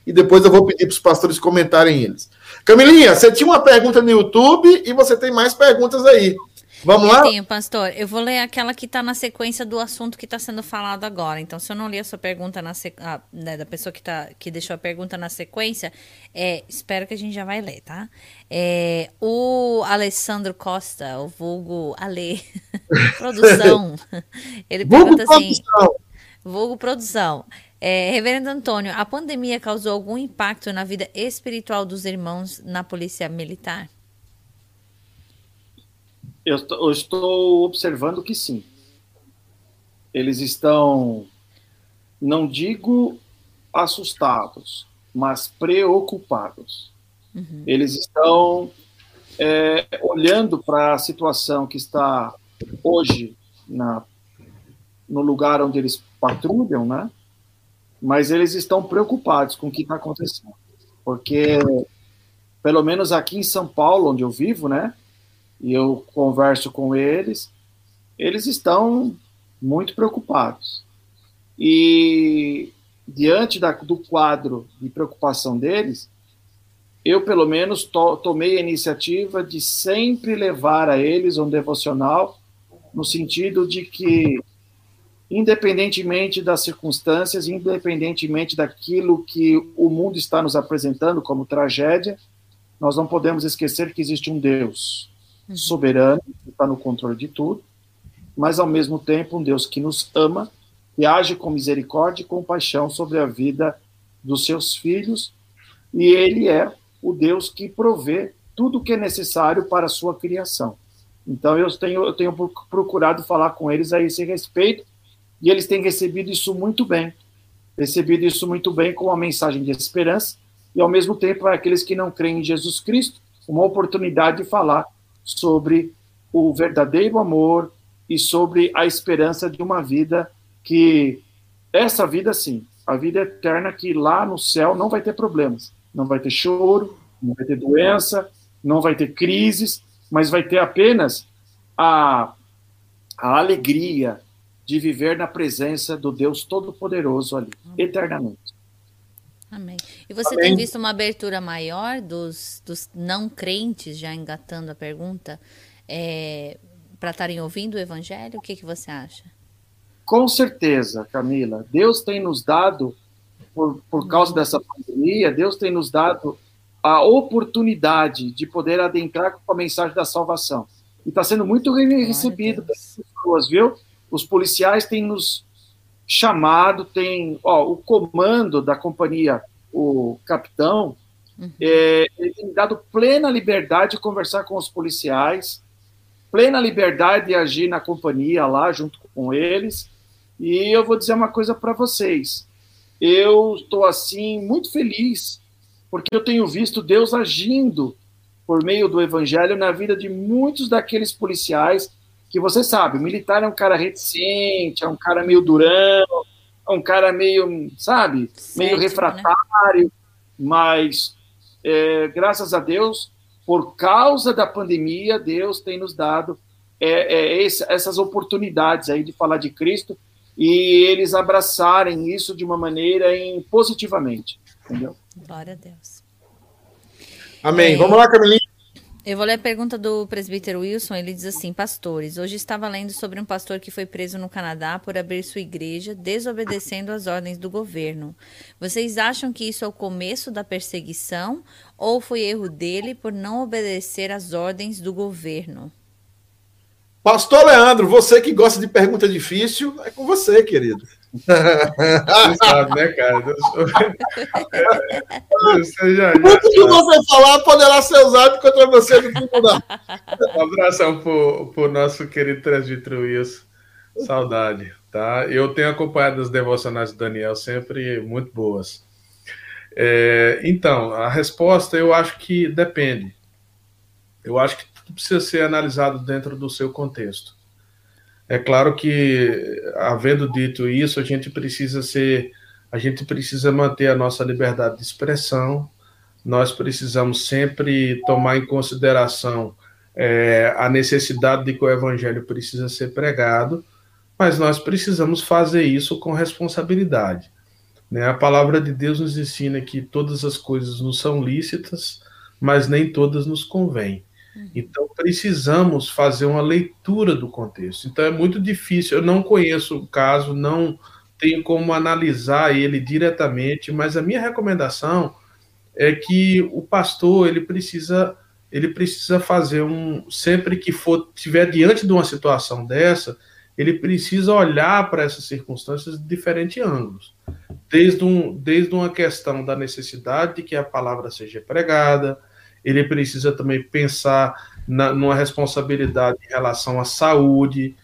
e depois eu vou pedir para os pastores comentarem eles. Camilinha, você tinha uma pergunta no YouTube e você tem mais perguntas aí. Vamos lá? tenho, pastor. Eu vou ler aquela que está na sequência do assunto que está sendo falado agora. Então, se eu não ler a sua pergunta na sequ... ah, né, da pessoa que, tá, que deixou a pergunta na sequência, é, espero que a gente já vai ler, tá? É, o Alessandro Costa, o vulgo Ale, [LAUGHS] produção, [LAUGHS] ele vulgo pergunta assim... Produção. Vulgo produção. É, Reverendo Antônio, a pandemia causou algum impacto na vida espiritual dos irmãos na polícia militar? Eu, eu estou observando que sim. Eles estão, não digo assustados, mas preocupados. Uhum. Eles estão é, olhando para a situação que está hoje na, no lugar onde eles patrulham, né? Mas eles estão preocupados com o que está acontecendo, porque pelo menos aqui em São Paulo, onde eu vivo, né? E eu converso com eles, eles estão muito preocupados. E diante da, do quadro de preocupação deles, eu pelo menos to, tomei a iniciativa de sempre levar a eles um devocional no sentido de que independentemente das circunstâncias, independentemente daquilo que o mundo está nos apresentando como tragédia, nós não podemos esquecer que existe um Deus Uhum. soberano, que está no controle de tudo, mas ao mesmo tempo um Deus que nos ama, que age com misericórdia e compaixão sobre a vida dos seus filhos, e ele é o Deus que provê tudo o que é necessário para a sua criação. Então eu tenho, eu tenho procurado falar com eles a esse respeito, e eles têm recebido isso muito bem, recebido isso muito bem com uma mensagem de esperança, e ao mesmo tempo aqueles que não creem em Jesus Cristo, uma oportunidade de falar sobre o verdadeiro amor e sobre a esperança de uma vida que essa vida sim, a vida eterna que lá no céu não vai ter problemas, não vai ter choro, não vai ter doença, não vai ter crises, mas vai ter apenas a, a alegria de viver na presença do Deus Todo-Poderoso ali, eternamente. Amém. E você Amém. tem visto uma abertura maior dos, dos não crentes, já engatando a pergunta, é, para estarem ouvindo o Evangelho? O que, que você acha? Com certeza, Camila. Deus tem nos dado, por, por causa dessa pandemia, Deus tem nos dado a oportunidade de poder adentrar com a mensagem da salvação. E está sendo muito recebido pelas pessoas, viu? Os policiais têm nos chamado, tem ó, o comando da companhia, o capitão, uhum. é, ele tem dado plena liberdade de conversar com os policiais, plena liberdade de agir na companhia lá junto com eles. E eu vou dizer uma coisa para vocês. Eu estou assim muito feliz porque eu tenho visto Deus agindo por meio do evangelho na vida de muitos daqueles policiais que você sabe, o militar é um cara reticente, é um cara meio durão, é um cara meio, sabe, meio né? refratário, né? mas é, graças a Deus, por causa da pandemia, Deus tem nos dado é, é, esse, essas oportunidades aí de falar de Cristo e eles abraçarem isso de uma maneira em, positivamente, entendeu? Glória a Deus. Amém. Vamos lá, Camilinha. Eu vou ler a pergunta do presbítero Wilson. Ele diz assim: Pastores, hoje estava lendo sobre um pastor que foi preso no Canadá por abrir sua igreja, desobedecendo às ordens do governo. Vocês acham que isso é o começo da perseguição ou foi erro dele por não obedecer às ordens do governo? Pastor Leandro, você que gosta de pergunta difícil, é com você, querido. [LAUGHS] Você sabe, né, cara? [LAUGHS] Tudo que você falar poderá ser usado contra você no tribunal. Um abração pro, pro nosso querido presbítero Wilson. Saudade, tá? Eu tenho acompanhado as devocionais do Daniel sempre muito boas. É, então, a resposta eu acho que depende. Eu acho que tudo precisa ser analisado dentro do seu contexto. É claro que, havendo dito isso, a gente precisa ser, a gente precisa manter a nossa liberdade de expressão. Nós precisamos sempre tomar em consideração é, a necessidade de que o evangelho precisa ser pregado, mas nós precisamos fazer isso com responsabilidade. Né? A palavra de Deus nos ensina que todas as coisas nos são lícitas, mas nem todas nos convêm. Uhum. Então precisamos fazer uma leitura do contexto. Então é muito difícil. Eu não conheço o caso, não tenho como analisar ele diretamente, mas a minha recomendação é que o pastor ele precisa ele precisa fazer um sempre que for tiver diante de uma situação dessa, ele precisa olhar para essas circunstâncias de diferentes ângulos. Desde, um, desde uma questão da necessidade de que a palavra seja pregada, ele precisa também pensar na, numa responsabilidade em relação à saúde,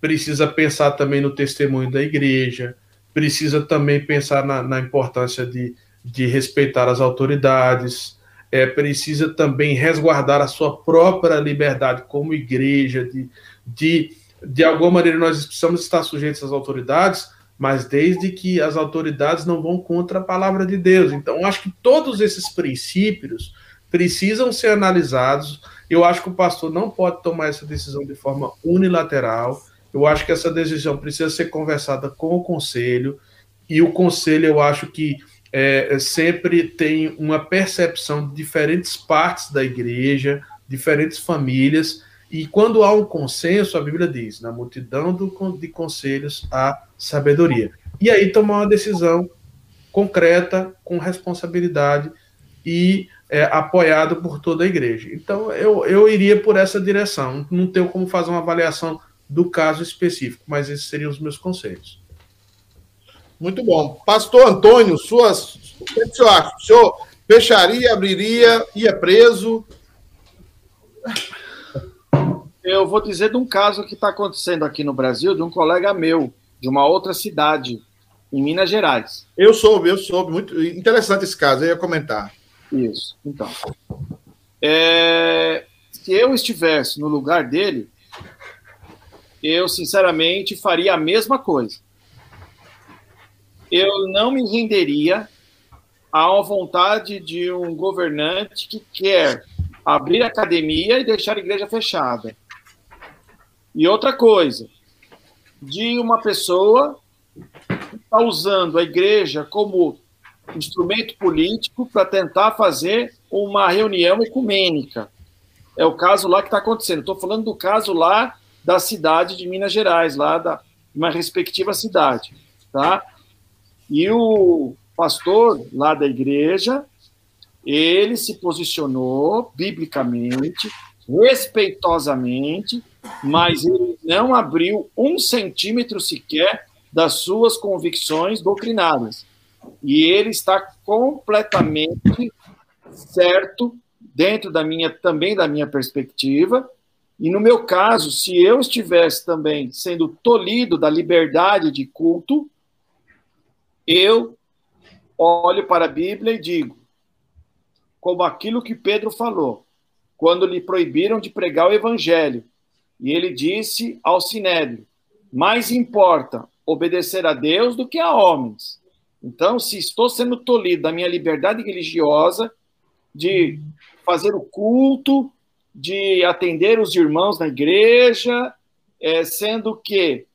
precisa pensar também no testemunho da igreja, precisa também pensar na, na importância de, de respeitar as autoridades, é, precisa também resguardar a sua própria liberdade como igreja, de, de de alguma maneira nós precisamos estar sujeitos às autoridades, mas desde que as autoridades não vão contra a palavra de Deus. Então, acho que todos esses princípios precisam ser analisados. Eu acho que o pastor não pode tomar essa decisão de forma unilateral. Eu acho que essa decisão precisa ser conversada com o conselho, e o conselho, eu acho que é, sempre tem uma percepção de diferentes partes da igreja, diferentes famílias, e quando há um consenso, a Bíblia diz: na multidão de conselhos há sabedoria. E aí tomar uma decisão concreta, com responsabilidade e é, apoiado por toda a igreja. Então eu, eu iria por essa direção. Não tenho como fazer uma avaliação do caso específico, mas esses seriam os meus conselhos. Muito bom. Pastor Antônio, suas. O que o senhor acha? O senhor fecharia, abriria, ia preso? eu vou dizer de um caso que está acontecendo aqui no Brasil, de um colega meu, de uma outra cidade, em Minas Gerais. Eu soube, eu soube. Muito interessante esse caso, eu ia comentar. Isso, então. É, se eu estivesse no lugar dele, eu, sinceramente, faria a mesma coisa. Eu não me renderia à vontade de um governante que quer abrir academia e deixar a igreja fechada. E outra coisa, de uma pessoa que está usando a igreja como instrumento político para tentar fazer uma reunião ecumênica. É o caso lá que está acontecendo. Estou falando do caso lá da cidade de Minas Gerais, lá da uma respectiva cidade, tá? E o pastor lá da igreja, ele se posicionou biblicamente, respeitosamente, mas ele não abriu um centímetro sequer das suas convicções doutrinárias. E ele está completamente certo dentro da minha também da minha perspectiva. E no meu caso, se eu estivesse também sendo tolhido da liberdade de culto, eu olho para a Bíblia e digo, como aquilo que Pedro falou, quando lhe proibiram de pregar o evangelho, e ele disse ao Sinédrio: mais importa obedecer a Deus do que a homens. Então, se estou sendo tolhido da minha liberdade religiosa, de fazer o culto, de atender os irmãos na igreja, é, sendo que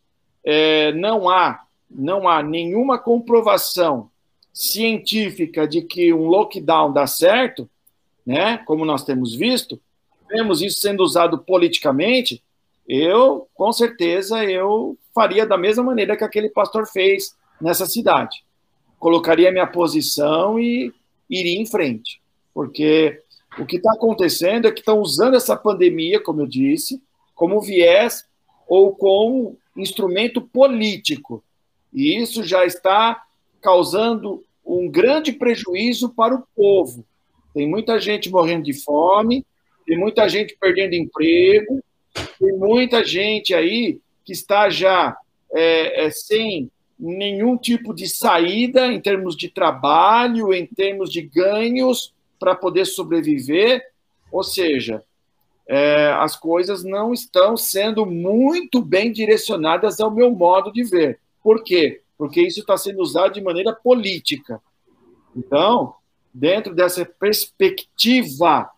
é, não há não há nenhuma comprovação científica de que um lockdown dá certo, né? Como nós temos visto, vemos isso sendo usado politicamente eu, com certeza, eu faria da mesma maneira que aquele pastor fez nessa cidade. Colocaria minha posição e iria em frente. Porque o que está acontecendo é que estão usando essa pandemia, como eu disse, como viés ou como instrumento político. E isso já está causando um grande prejuízo para o povo. Tem muita gente morrendo de fome, tem muita gente perdendo emprego, tem muita gente aí que está já é, é, sem nenhum tipo de saída em termos de trabalho, em termos de ganhos para poder sobreviver. Ou seja, é, as coisas não estão sendo muito bem direcionadas ao meu modo de ver. Por quê? Porque isso está sendo usado de maneira política. Então, dentro dessa perspectiva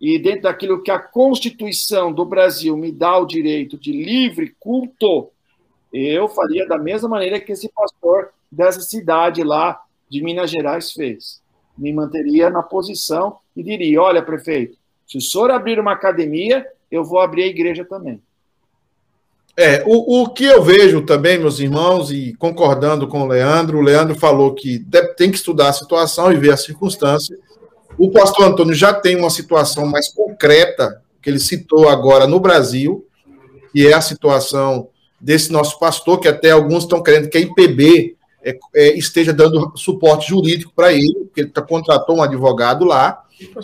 e dentro daquilo que a Constituição do Brasil me dá o direito de livre culto, eu faria da mesma maneira que esse pastor dessa cidade lá de Minas Gerais fez. Me manteria na posição e diria: olha, prefeito, se o senhor abrir uma academia, eu vou abrir a igreja também. É, o, o que eu vejo também, meus irmãos, e concordando com o Leandro, o Leandro falou que tem que estudar a situação e ver a circunstância. O pastor Antônio já tem uma situação mais concreta, que ele citou agora no Brasil, que é a situação desse nosso pastor, que até alguns estão querendo que a IPB é, é, esteja dando suporte jurídico para ele, porque ele tá, contratou um advogado lá.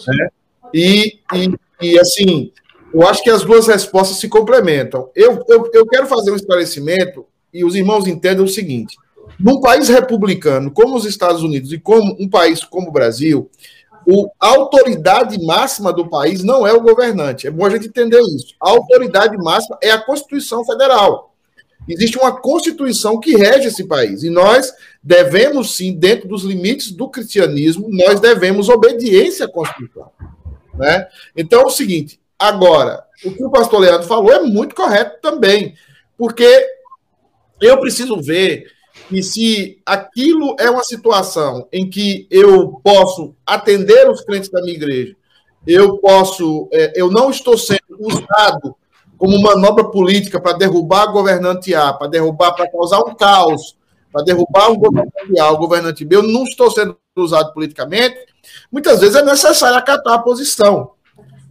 Né? E, e, e, assim, eu acho que as duas respostas se complementam. Eu, eu, eu quero fazer um esclarecimento e os irmãos entendam o seguinte: num país republicano como os Estados Unidos e como um país como o Brasil, o, a autoridade máxima do país não é o governante. É bom a gente entender isso. A autoridade máxima é a Constituição Federal. Existe uma Constituição que rege esse país. E nós devemos, sim, dentro dos limites do cristianismo, nós devemos obediência à Constituição. Né? Então é o seguinte: agora, o que o pastor Leandro falou é muito correto também, porque eu preciso ver que se aquilo é uma situação em que eu posso atender os crentes da minha igreja, eu posso, é, eu não estou sendo usado como manobra política para derrubar governante A, para derrubar, para causar um caos, para derrubar um governante A, o governante B, eu não estou sendo usado politicamente, muitas vezes é necessário acatar a posição.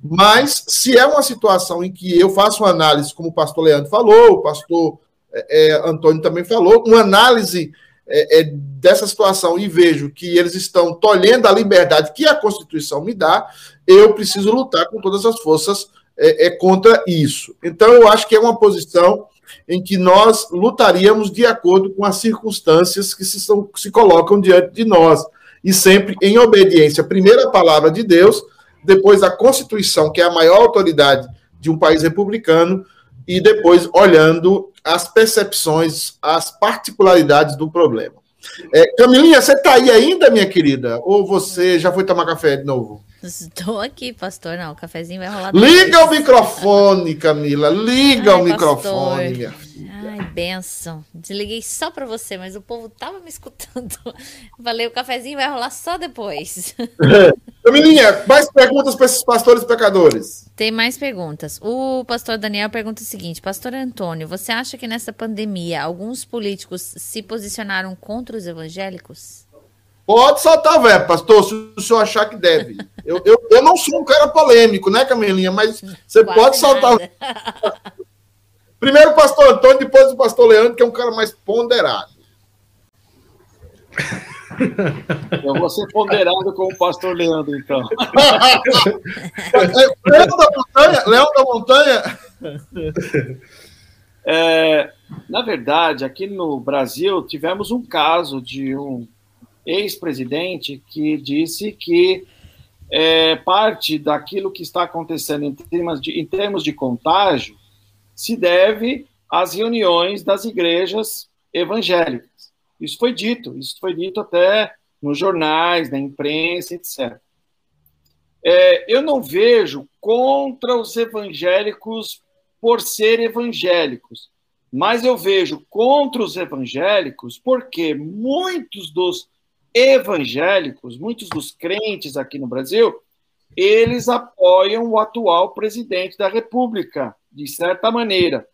Mas se é uma situação em que eu faço uma análise, como o pastor Leandro falou, o pastor é, é Antônio também falou, uma análise é, é, dessa situação e vejo que eles estão tolhendo a liberdade que a Constituição me dá, eu preciso lutar com todas as forças é, é, contra isso. Então, eu acho que é uma posição em que nós lutaríamos de acordo com as circunstâncias que se, são, se colocam diante de nós, e sempre em obediência, primeiro a palavra de Deus, depois a Constituição, que é a maior autoridade de um país republicano, e depois olhando as percepções, as particularidades do problema. É, Camilinha, você está aí ainda, minha querida? Ou você já foi tomar café de novo? [LAUGHS] Estou aqui, pastor. Não, o cafezinho vai rolar. Liga o microfone, Camila. Liga Ai, o microfone, minha filha. Ai, benção. Desliguei só para você, mas o povo tava me escutando. [LAUGHS] Falei, o cafezinho vai rolar só depois. [LAUGHS] Camilinha, mais perguntas para esses pastores pecadores? Tem mais perguntas. O pastor Daniel pergunta o seguinte: Pastor Antônio, você acha que nessa pandemia alguns políticos se posicionaram contra os evangélicos? Pode soltar verbo, pastor, se o senhor achar que deve. Eu, eu, eu não sou um cara polêmico, né, Camilinha? Mas você Quase pode soltar. Primeiro o pastor Antônio, depois o pastor Leandro, que é um cara mais ponderado. Eu vou ser ponderado com o pastor Leandro, então. Leão da Montanha? Leão da Montanha? É, na verdade, aqui no Brasil, tivemos um caso de um ex-presidente que disse que é, parte daquilo que está acontecendo em termos, de, em termos de contágio se deve às reuniões das igrejas evangélicas. Isso foi dito, isso foi dito até nos jornais, na imprensa, etc. É, eu não vejo contra os evangélicos por ser evangélicos, mas eu vejo contra os evangélicos porque muitos dos evangélicos, muitos dos crentes aqui no Brasil, eles apoiam o atual presidente da República, de certa maneira,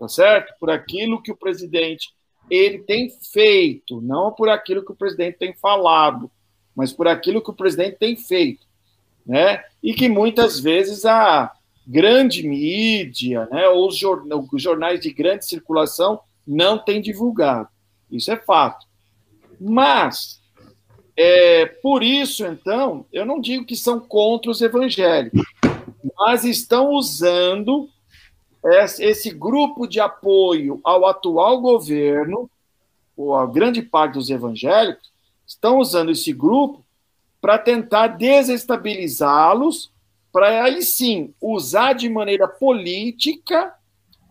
tá certo? Por aquilo que o presidente ele tem feito, não por aquilo que o presidente tem falado, mas por aquilo que o presidente tem feito, né? E que muitas vezes a grande mídia, né, ou os jornais de grande circulação não têm divulgado. Isso é fato. Mas é, por isso, então, eu não digo que são contra os evangélicos, mas estão usando esse grupo de apoio ao atual governo, ou a grande parte dos evangélicos, estão usando esse grupo para tentar desestabilizá-los, para aí sim usar de maneira política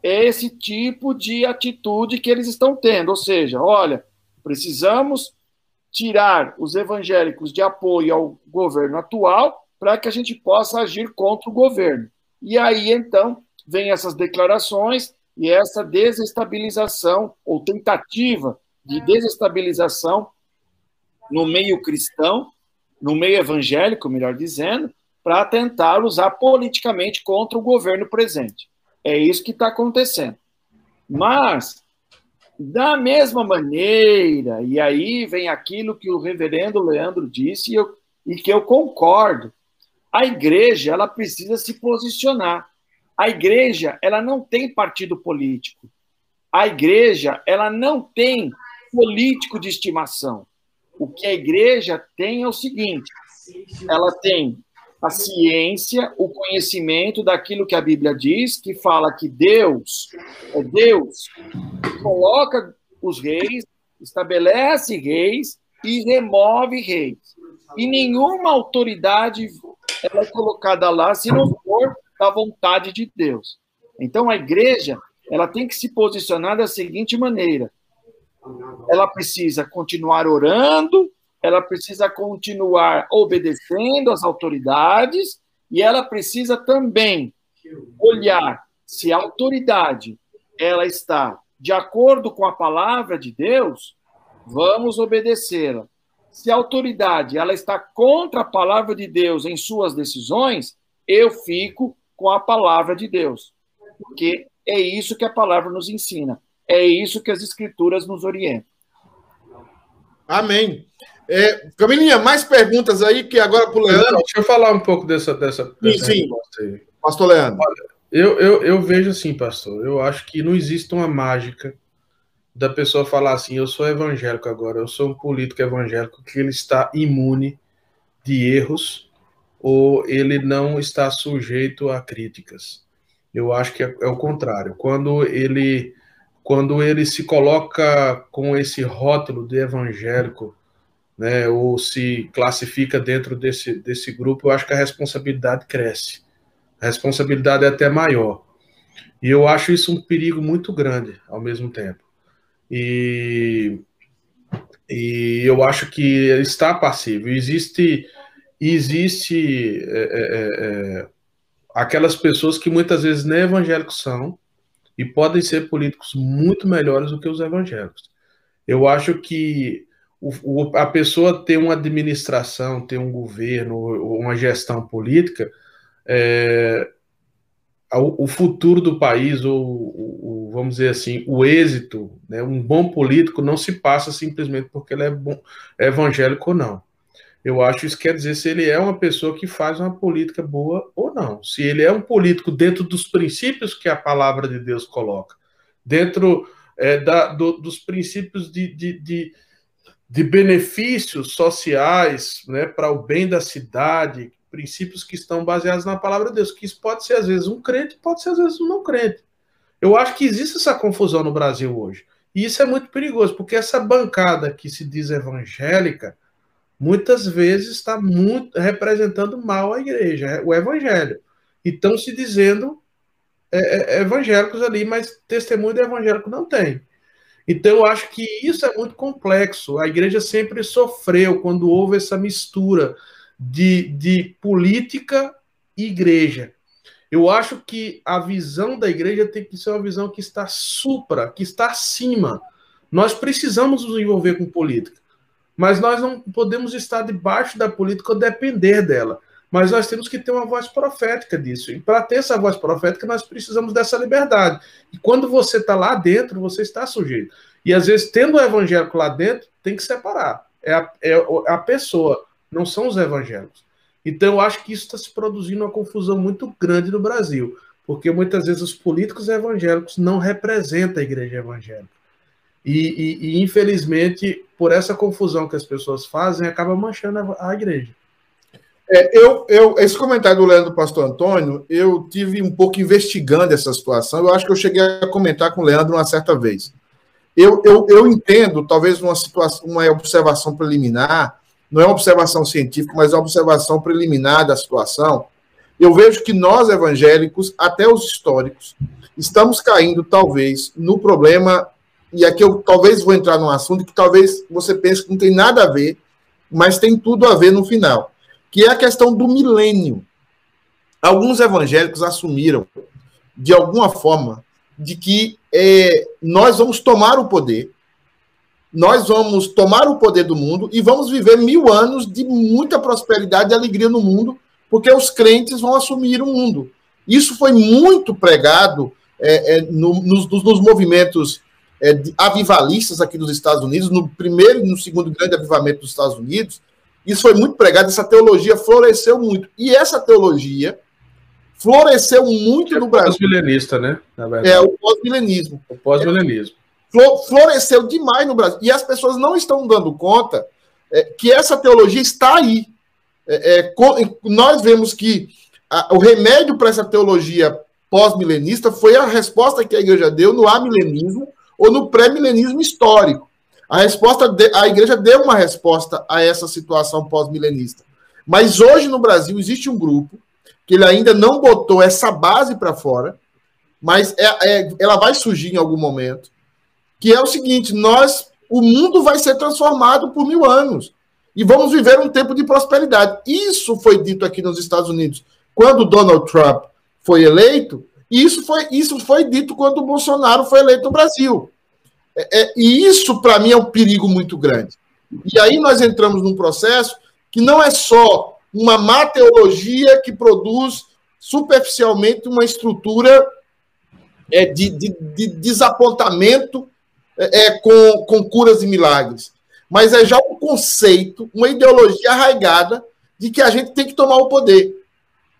esse tipo de atitude que eles estão tendo. Ou seja, olha, precisamos tirar os evangélicos de apoio ao governo atual para que a gente possa agir contra o governo. E aí, então, vem essas declarações e essa desestabilização ou tentativa de desestabilização no meio cristão, no meio evangélico, melhor dizendo, para tentar usar politicamente contra o governo presente. É isso que está acontecendo. Mas, da mesma maneira, e aí vem aquilo que o reverendo Leandro disse, e, eu, e que eu concordo, a igreja ela precisa se posicionar. A igreja ela não tem partido político. A igreja ela não tem político de estimação. O que a igreja tem é o seguinte: ela tem a ciência, o conhecimento daquilo que a Bíblia diz, que fala que Deus é Deus, coloca os reis, estabelece reis e remove reis. E nenhuma autoridade ela é colocada lá se não for da vontade de Deus. Então a igreja, ela tem que se posicionar da seguinte maneira: ela precisa continuar orando, ela precisa continuar obedecendo às autoridades e ela precisa também olhar se a autoridade ela está de acordo com a palavra de Deus, vamos obedecê-la. Se a autoridade ela está contra a palavra de Deus em suas decisões, eu fico com a palavra de Deus. Porque é isso que a palavra nos ensina. É isso que as escrituras nos orientam. Amém. É, Camilinha, mais perguntas aí que agora para o Leandro. Deixa eu falar um pouco dessa. dessa, dessa sim, sim. Pastor Leandro. Olha, eu, eu, eu vejo assim, pastor. Eu acho que não existe uma mágica da pessoa falar assim: eu sou evangélico agora, eu sou um político evangélico, que ele está imune de erros ou ele não está sujeito a críticas. Eu acho que é, é o contrário. Quando ele quando ele se coloca com esse rótulo de evangélico, né, ou se classifica dentro desse, desse grupo, eu acho que a responsabilidade cresce. A responsabilidade é até maior. E eu acho isso um perigo muito grande ao mesmo tempo. E, e eu acho que está passível. Existe, existe é, é, é, é aquelas pessoas que muitas vezes nem evangélicos são, e podem ser políticos muito melhores do que os evangélicos. Eu acho que o, o, a pessoa ter uma administração, ter um governo, uma gestão política, é, o, o, futuro do país, ou vamos dizer assim, o êxito, né, um bom político não se passa simplesmente porque ele é, bom, é evangélico ou não. Eu acho que isso quer dizer se ele é uma pessoa que faz uma política boa ou não. Se ele é um político dentro dos princípios que a palavra de Deus coloca, dentro é, da, do, dos princípios de, de, de, de benefícios sociais né, para o bem da cidade, princípios que estão baseados na palavra de Deus, que isso pode ser às vezes um crente, pode ser às vezes um não crente. Eu acho que existe essa confusão no Brasil hoje. E isso é muito perigoso, porque essa bancada que se diz evangélica, muitas vezes está muito representando mal a igreja, o evangelho. E estão se dizendo é, é, evangélicos ali, mas testemunho do evangélico não tem. Então, eu acho que isso é muito complexo. A igreja sempre sofreu quando houve essa mistura de, de política e igreja. Eu acho que a visão da igreja tem que ser uma visão que está supra, que está acima. Nós precisamos nos envolver com política. Mas nós não podemos estar debaixo da política ou depender dela. Mas nós temos que ter uma voz profética disso. E para ter essa voz profética, nós precisamos dessa liberdade. E quando você está lá dentro, você está sujeito. E às vezes, tendo o evangélico lá dentro, tem que separar. É a, é a pessoa, não são os evangélicos. Então, eu acho que isso está se produzindo uma confusão muito grande no Brasil. Porque muitas vezes os políticos evangélicos não representam a igreja evangélica. E, e, e, infelizmente, por essa confusão que as pessoas fazem, acaba manchando a, a igreja. É, eu, eu, esse comentário do Leandro Pastor Antônio, eu tive um pouco investigando essa situação. Eu acho que eu cheguei a comentar com o Leandro uma certa vez. Eu, eu, eu entendo, talvez uma situação, uma observação preliminar, não é uma observação científica, mas é uma observação preliminar da situação. Eu vejo que nós evangélicos, até os históricos, estamos caindo talvez no problema e aqui eu talvez vou entrar num assunto que talvez você pense que não tem nada a ver, mas tem tudo a ver no final, que é a questão do milênio. Alguns evangélicos assumiram, de alguma forma, de que é, nós vamos tomar o poder nós vamos tomar o poder do mundo e vamos viver mil anos de muita prosperidade e alegria no mundo, porque os crentes vão assumir o mundo. Isso foi muito pregado é, é, no, nos, nos, movimentos é, avivalistas aqui nos Estados Unidos, no primeiro e no segundo grande avivamento dos Estados Unidos. Isso foi muito pregado, essa teologia floresceu muito. E essa teologia floresceu muito é no Brasil. Pós-milenista, né? É, o pós-milenismo. O pós-milenismo. Floresceu demais no Brasil. E as pessoas não estão dando conta é, que essa teologia está aí. É, é nós vemos que a, o remédio para essa teologia pós-milenista foi a resposta que a igreja deu no amilenismo ou no pré-milenismo histórico. A resposta de, a igreja deu uma resposta a essa situação pós-milenista. Mas hoje no Brasil existe um grupo que ele ainda não botou essa base para fora, mas é, é, ela vai surgir em algum momento, que é o seguinte: nós, o mundo vai ser transformado por mil anos e vamos viver um tempo de prosperidade. Isso foi dito aqui nos Estados Unidos quando Donald Trump foi eleito, isso foi, isso foi dito quando o Bolsonaro foi eleito no Brasil. É, é, e isso, para mim, é um perigo muito grande. E aí nós entramos num processo que não é só uma má teologia que produz superficialmente uma estrutura é, de, de, de desapontamento é, é com, com curas e milagres, mas é já um conceito, uma ideologia arraigada de que a gente tem que tomar o poder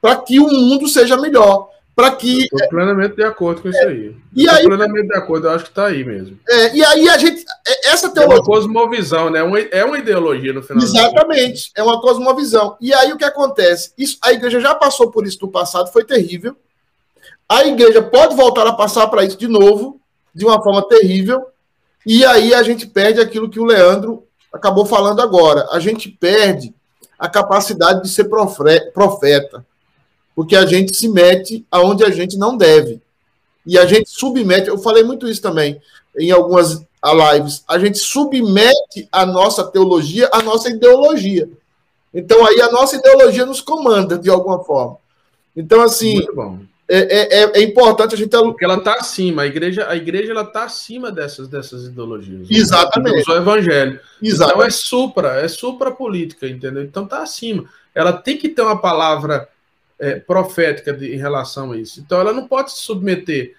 para que o mundo seja melhor. Para que. Estou plenamente de acordo com isso é, aí. E aí plenamente de acordo, eu acho que está aí mesmo. É, e aí a gente. É, essa teologia. É uma cosmovisão, né? É uma ideologia no final. Exatamente, é uma cosmovisão. E aí o que acontece? Isso, a igreja já passou por isso no passado, foi terrível. A igreja pode voltar a passar para isso de novo, de uma forma terrível. E aí a gente perde aquilo que o Leandro acabou falando agora. A gente perde a capacidade de ser profeta porque a gente se mete aonde a gente não deve. E a gente submete, eu falei muito isso também em algumas lives, a gente submete a nossa teologia à nossa ideologia. Então aí a nossa ideologia nos comanda de alguma forma. Então, assim, é, é, é, é, importante a gente. Porque ela está acima, a igreja, a igreja ela está acima dessas, dessas ideologias. Exatamente. O evangelho. Exatamente. Então é supra, é supra política, entendeu? Então está acima. Ela tem que ter uma palavra é, profética de, em relação a isso. Então ela não pode se submeter.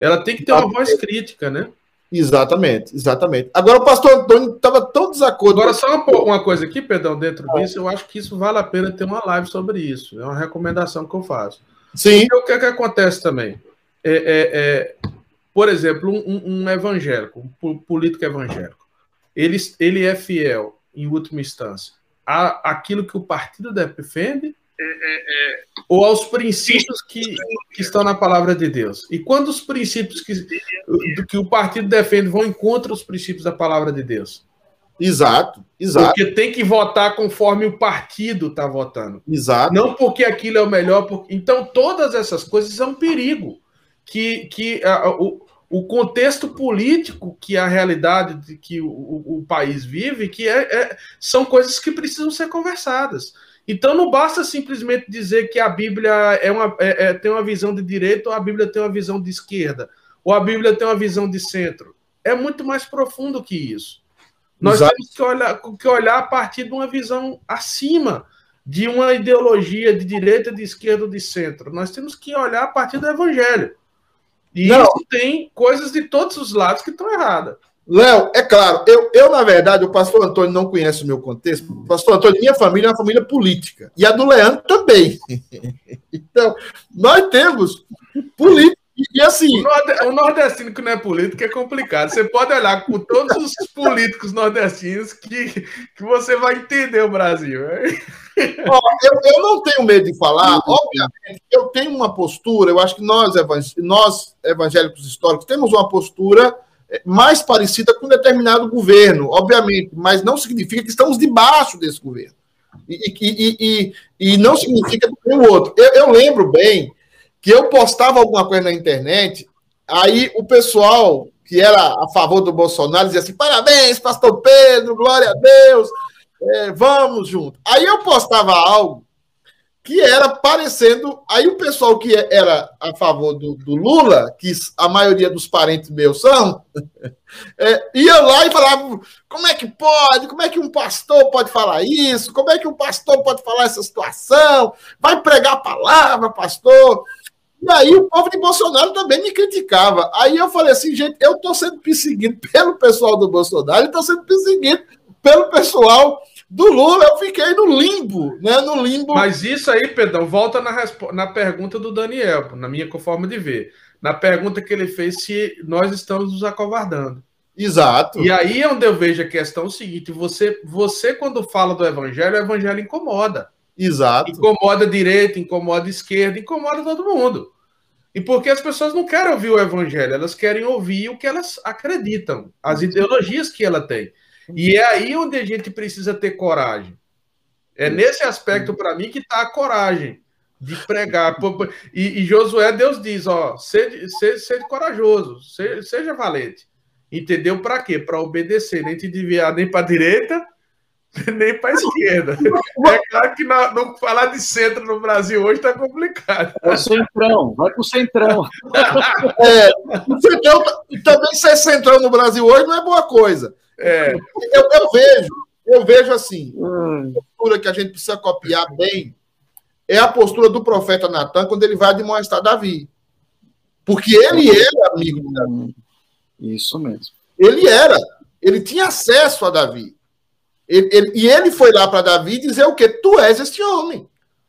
Ela tem que ter uma voz crítica, né? Exatamente, exatamente. Agora o pastor Antônio estava tão desacordo. Agora, só uma, uma coisa aqui, perdão, dentro ah. disso, eu acho que isso vale a pena ter uma live sobre isso. É uma recomendação que eu faço. Sim. Porque o que, é que acontece também? É, é, é por exemplo, um, um, evangélico, um político evangélico, ele, ele é fiel, em última instância, a, aquilo que o partido defende é, ou aos princípios que, que, estão na palavra de Deus. E quando os princípios que, que o partido defende vão contra os princípios da palavra de Deus? Exato, exato. Porque tem que votar conforme o partido está votando. Exato. Não porque aquilo é o melhor. Porque... Então, todas essas coisas são um perigo. Que, que a, o, o contexto político que a realidade de que o, o, país vive, que é, é, são coisas que precisam ser conversadas. Então não basta simplesmente dizer que a Bíblia é uma, é, é, tem uma visão de direita ou a Bíblia tem uma visão de esquerda, ou a Bíblia tem uma visão de centro. É muito mais profundo que isso. Nós Exato. temos que olhar, que olhar a partir de uma visão acima de uma ideologia de direita, de esquerda ou de centro. Nós temos que olhar a partir do evangelho. E Não. isso tem coisas de todos os lados que estão erradas. Léo, é claro, eu, eu, na verdade, o pastor Antônio não conhece o meu contexto. O pastor Antônio, minha família é uma família política. E a do Leandro também. [LAUGHS] então, nós temos política. E assim. O nordestino que não é político é complicado. Você pode olhar com todos os políticos nordestinos que, que você vai entender o Brasil. Ó, eu, eu não tenho medo de falar, obviamente, eu tenho uma postura, eu acho que nós, nós evangélicos históricos, temos uma postura mais parecida com um determinado governo, obviamente, mas não significa que estamos debaixo desse governo. E, e, e, e não significa que o outro. Eu, eu, lembro bem que eu postava alguma coisa na internet, aí o pessoal que era a favor do Bolsonaro dizia assim: parabéns, pastor Pedro, glória a Deus, é, vamos junto. Aí eu postava algo que era parecendo. Aí o pessoal que era a favor do, do Lula, que a maioria dos parentes meus são, [LAUGHS] é, ia lá e falava: como é que pode? Como é que um pastor pode falar isso? Como é que um pastor pode falar essa situação? Vai pregar a palavra, pastor. E aí o povo de Bolsonaro também me criticava. Aí eu falei assim, gente, eu [LAUGHS] estou sendo perseguido pelo pessoal do Bolsonaro estou sendo perseguido pelo pessoal do Lula eu fiquei no limbo, né? No limbo. Mas isso aí, Pedrão, volta na, na pergunta do Daniel, na minha forma de ver. Na pergunta que ele fez se nós estamos nos acovardando. Exato. E aí é onde eu vejo a questão seguinte: você, você quando fala do evangelho, o evangelho incomoda. Exato. Incomoda a direita, incomoda a esquerda, incomoda todo mundo. E porque as pessoas não querem ouvir o evangelho, elas querem ouvir o que elas acreditam, as ideologias que ela tem. E é aí onde a gente precisa ter coragem. É nesse aspecto, para mim, que está a coragem de pregar. E, e, Josué, Deus diz: ó, seja, seja, seja corajoso, seja, seja valente. Entendeu? Para quê? Para obedecer, nem te desviar nem para a direita, [LAUGHS] nem para a esquerda. É claro que não, não, falar de centro no Brasil hoje está complicado. [LAUGHS] É o centrão, vai para o centrão. É, o centrão. Também ser centrão no Brasil hoje não é boa coisa. É, eu, eu, vejo, eu vejo assim, hum. a postura que a gente precisa copiar bem é a postura do profeta Natan quando ele vai admoestar Davi. Porque ele era amigo de Davi. Isso mesmo. Ele era. Ele tinha acesso a Davi. Ele, ele, e ele foi lá para Davi dizer o quê? Tu és este homem.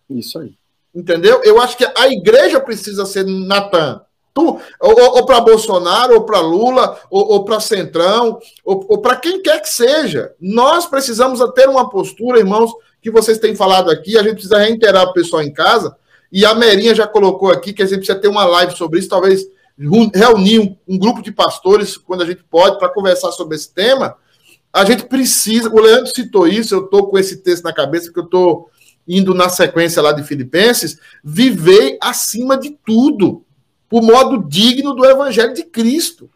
Isso aí. Entendeu? Eu acho que a igreja precisa ser Natan. Tu, ou, ou para Bolsonaro, ou para Lula, ou, ou para Centrão, ou, ou para quem quer que seja. Nós precisamos ter uma postura, irmãos, que vocês têm falado aqui. A gente precisa reiterar o pessoal em casa. E a Merinha já colocou aqui que a gente precisa ter uma live sobre isso, talvez reunir um, um grupo de pastores, quando a gente pode, para conversar sobre esse tema. A gente precisa. O Leandro citou isso, eu estou com esse texto na cabeça, que eu estou indo na sequência lá de Filipenses. Viver acima de tudo o modo digno do evangelho de Cristo.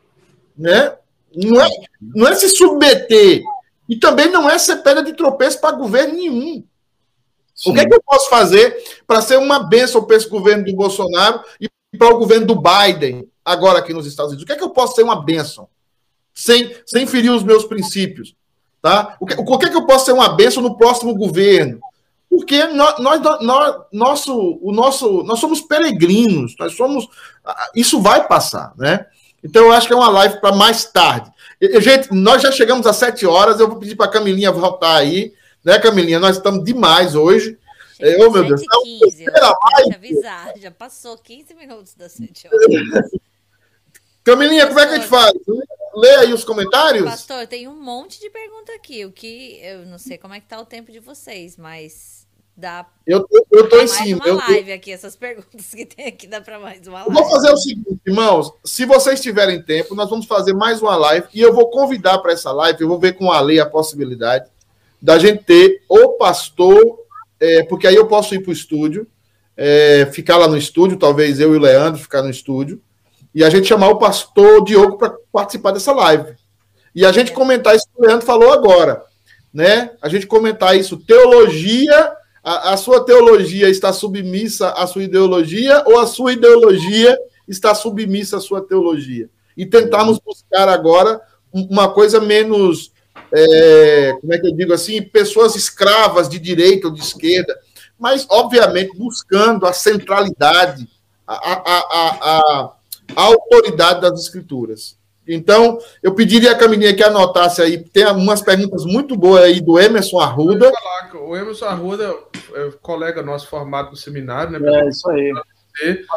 Né? Não, é, não é se submeter. E também não é ser pedra de tropeço para governo nenhum. Sim. O que, é que eu posso fazer para ser uma bênção para esse governo do Bolsonaro e para o governo do Biden, agora aqui nos Estados Unidos? O que é que eu posso ser uma bênção? Sem, sem ferir os meus princípios. Tá? O, que, o que é que eu posso ser uma bênção no próximo governo? Porque nós, nós, nós, nosso, o nosso, nós somos peregrinos, nós somos. Isso vai passar, né? Então eu acho que é uma live para mais tarde. Gente, nós já chegamos às sete horas, eu vou pedir para a Camilinha voltar aí, né, Camilinha? Nós estamos demais hoje. Gente, oh, meu Deus. 15, eu te avisar, já passou 15 minutos das 7 horas. [LAUGHS] Camilinha, como é que a gente faz? Lê aí os comentários. Pastor, tem um monte de pergunta aqui. O que eu não sei como é que tá o tempo de vocês, mas Dá eu, eu, eu tô em cima. uma eu, live aqui, essas perguntas que tem aqui, dá para mais uma live. Vou fazer o seguinte, irmãos. Se vocês tiverem tempo, nós vamos fazer mais uma live e eu vou convidar para essa live, eu vou ver com a lei a possibilidade da gente ter o pastor, é, porque aí eu posso ir para o estúdio, é, ficar lá no estúdio, talvez eu e o Leandro ficar no estúdio, e a gente chamar o pastor Diogo para participar dessa live. E a gente comentar isso que o Leandro falou agora, né? A gente comentar isso, teologia a, a sua teologia está submissa à sua ideologia ou a sua ideologia está submissa à sua teologia? E tentarmos buscar agora uma coisa menos, é, como é que eu digo assim, pessoas escravas de direita ou de esquerda, mas, obviamente, buscando a centralidade, a, a, a, a autoridade das escrituras. Então, eu pediria a Camininha que anotasse aí, tem umas perguntas muito boas aí do Emerson Arruda. O Emerson Arruda é colega nosso formado no seminário, né? É, isso aí.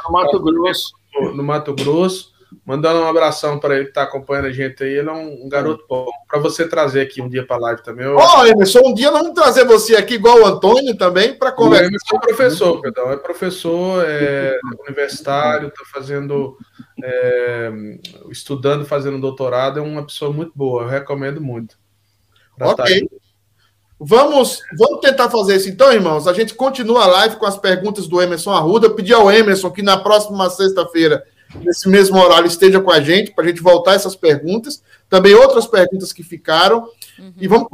No Mato Grosso. No Mato Grosso. Mandando um abração para ele que está acompanhando a gente aí. Ele é um, um garoto bom. Para você trazer aqui um dia para a live também. Ó, oh, Emerson, um dia nós vamos trazer você aqui, igual o Antônio também, para conversar. O Emerson é professor, perdão. É professor é, universitário, está fazendo. É, estudando, fazendo doutorado. É uma pessoa muito boa. Eu recomendo muito. Ok. Vamos, vamos tentar fazer isso então, irmãos. A gente continua a live com as perguntas do Emerson Arruda. Pedir ao Emerson que na próxima sexta-feira nesse mesmo horário, esteja com a gente para a gente voltar essas perguntas. Também outras perguntas que ficaram. Uhum. E vamos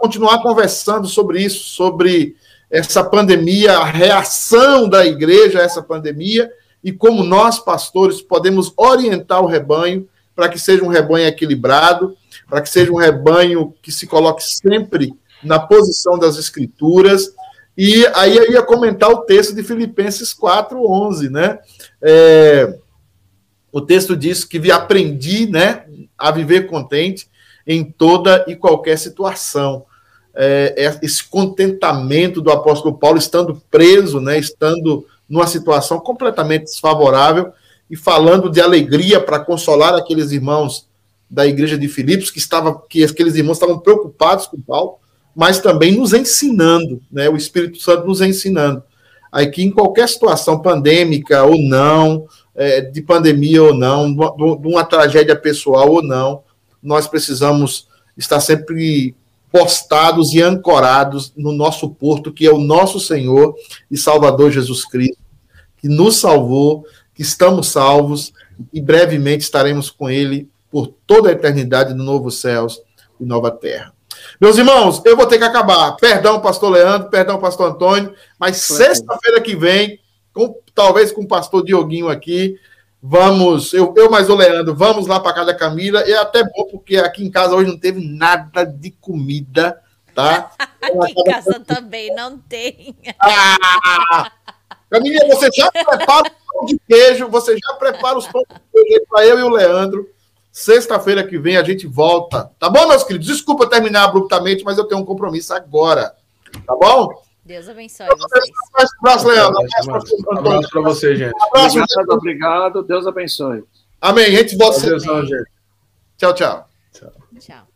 continuar conversando sobre isso, sobre essa pandemia, a reação da igreja a essa pandemia e como nós, pastores, podemos orientar o rebanho para que seja um rebanho equilibrado, para que seja um rebanho que se coloque sempre na posição das escrituras. E aí eu ia comentar o texto de Filipenses 4:11, né? É, o texto diz que aprendi, né, a viver contente em toda e qualquer situação. É, é, esse contentamento do apóstolo Paulo estando preso, né, estando numa situação completamente desfavorável e falando de alegria para consolar aqueles irmãos da igreja de Filipos que estava que aqueles irmãos estavam preocupados com Paulo, mas também nos ensinando, né, o Espírito Santo nos ensinando. Aí que em qualquer situação pandêmica ou não, é, de pandemia ou não, de uma tragédia pessoal ou não, nós precisamos estar sempre postados e ancorados no nosso porto, que é o nosso Senhor e Salvador Jesus Cristo, que nos salvou, que estamos salvos e brevemente estaremos com Ele por toda a eternidade no novo céus e nova terra. Meus irmãos, eu vou ter que acabar. Perdão, pastor Leandro, perdão, pastor Antônio, mas sexta-feira que vem, com, talvez com o pastor Dioguinho aqui, Vamos, eu, eu mais o Leandro, vamos lá para casa da Camila. E é até bom, porque aqui em casa hoje não teve nada de comida, tá? [LAUGHS] aqui em casa também não tem. Ah! Camila, você já prepara o pão de queijo, você já prepara os pão de queijo para eu e o Leandro. Sexta-feira que vem a gente volta. Tá bom, meus queridos? Desculpa terminar abruptamente, mas eu tenho um compromisso agora. Tá bom? Deus abençoe vocês. Um abraço, Leandro. Um abraço para você, gente. Um abraço, obrigado, obrigado. Deus abençoe. Amém. A gente volta. Tchau, tchau. Tchau.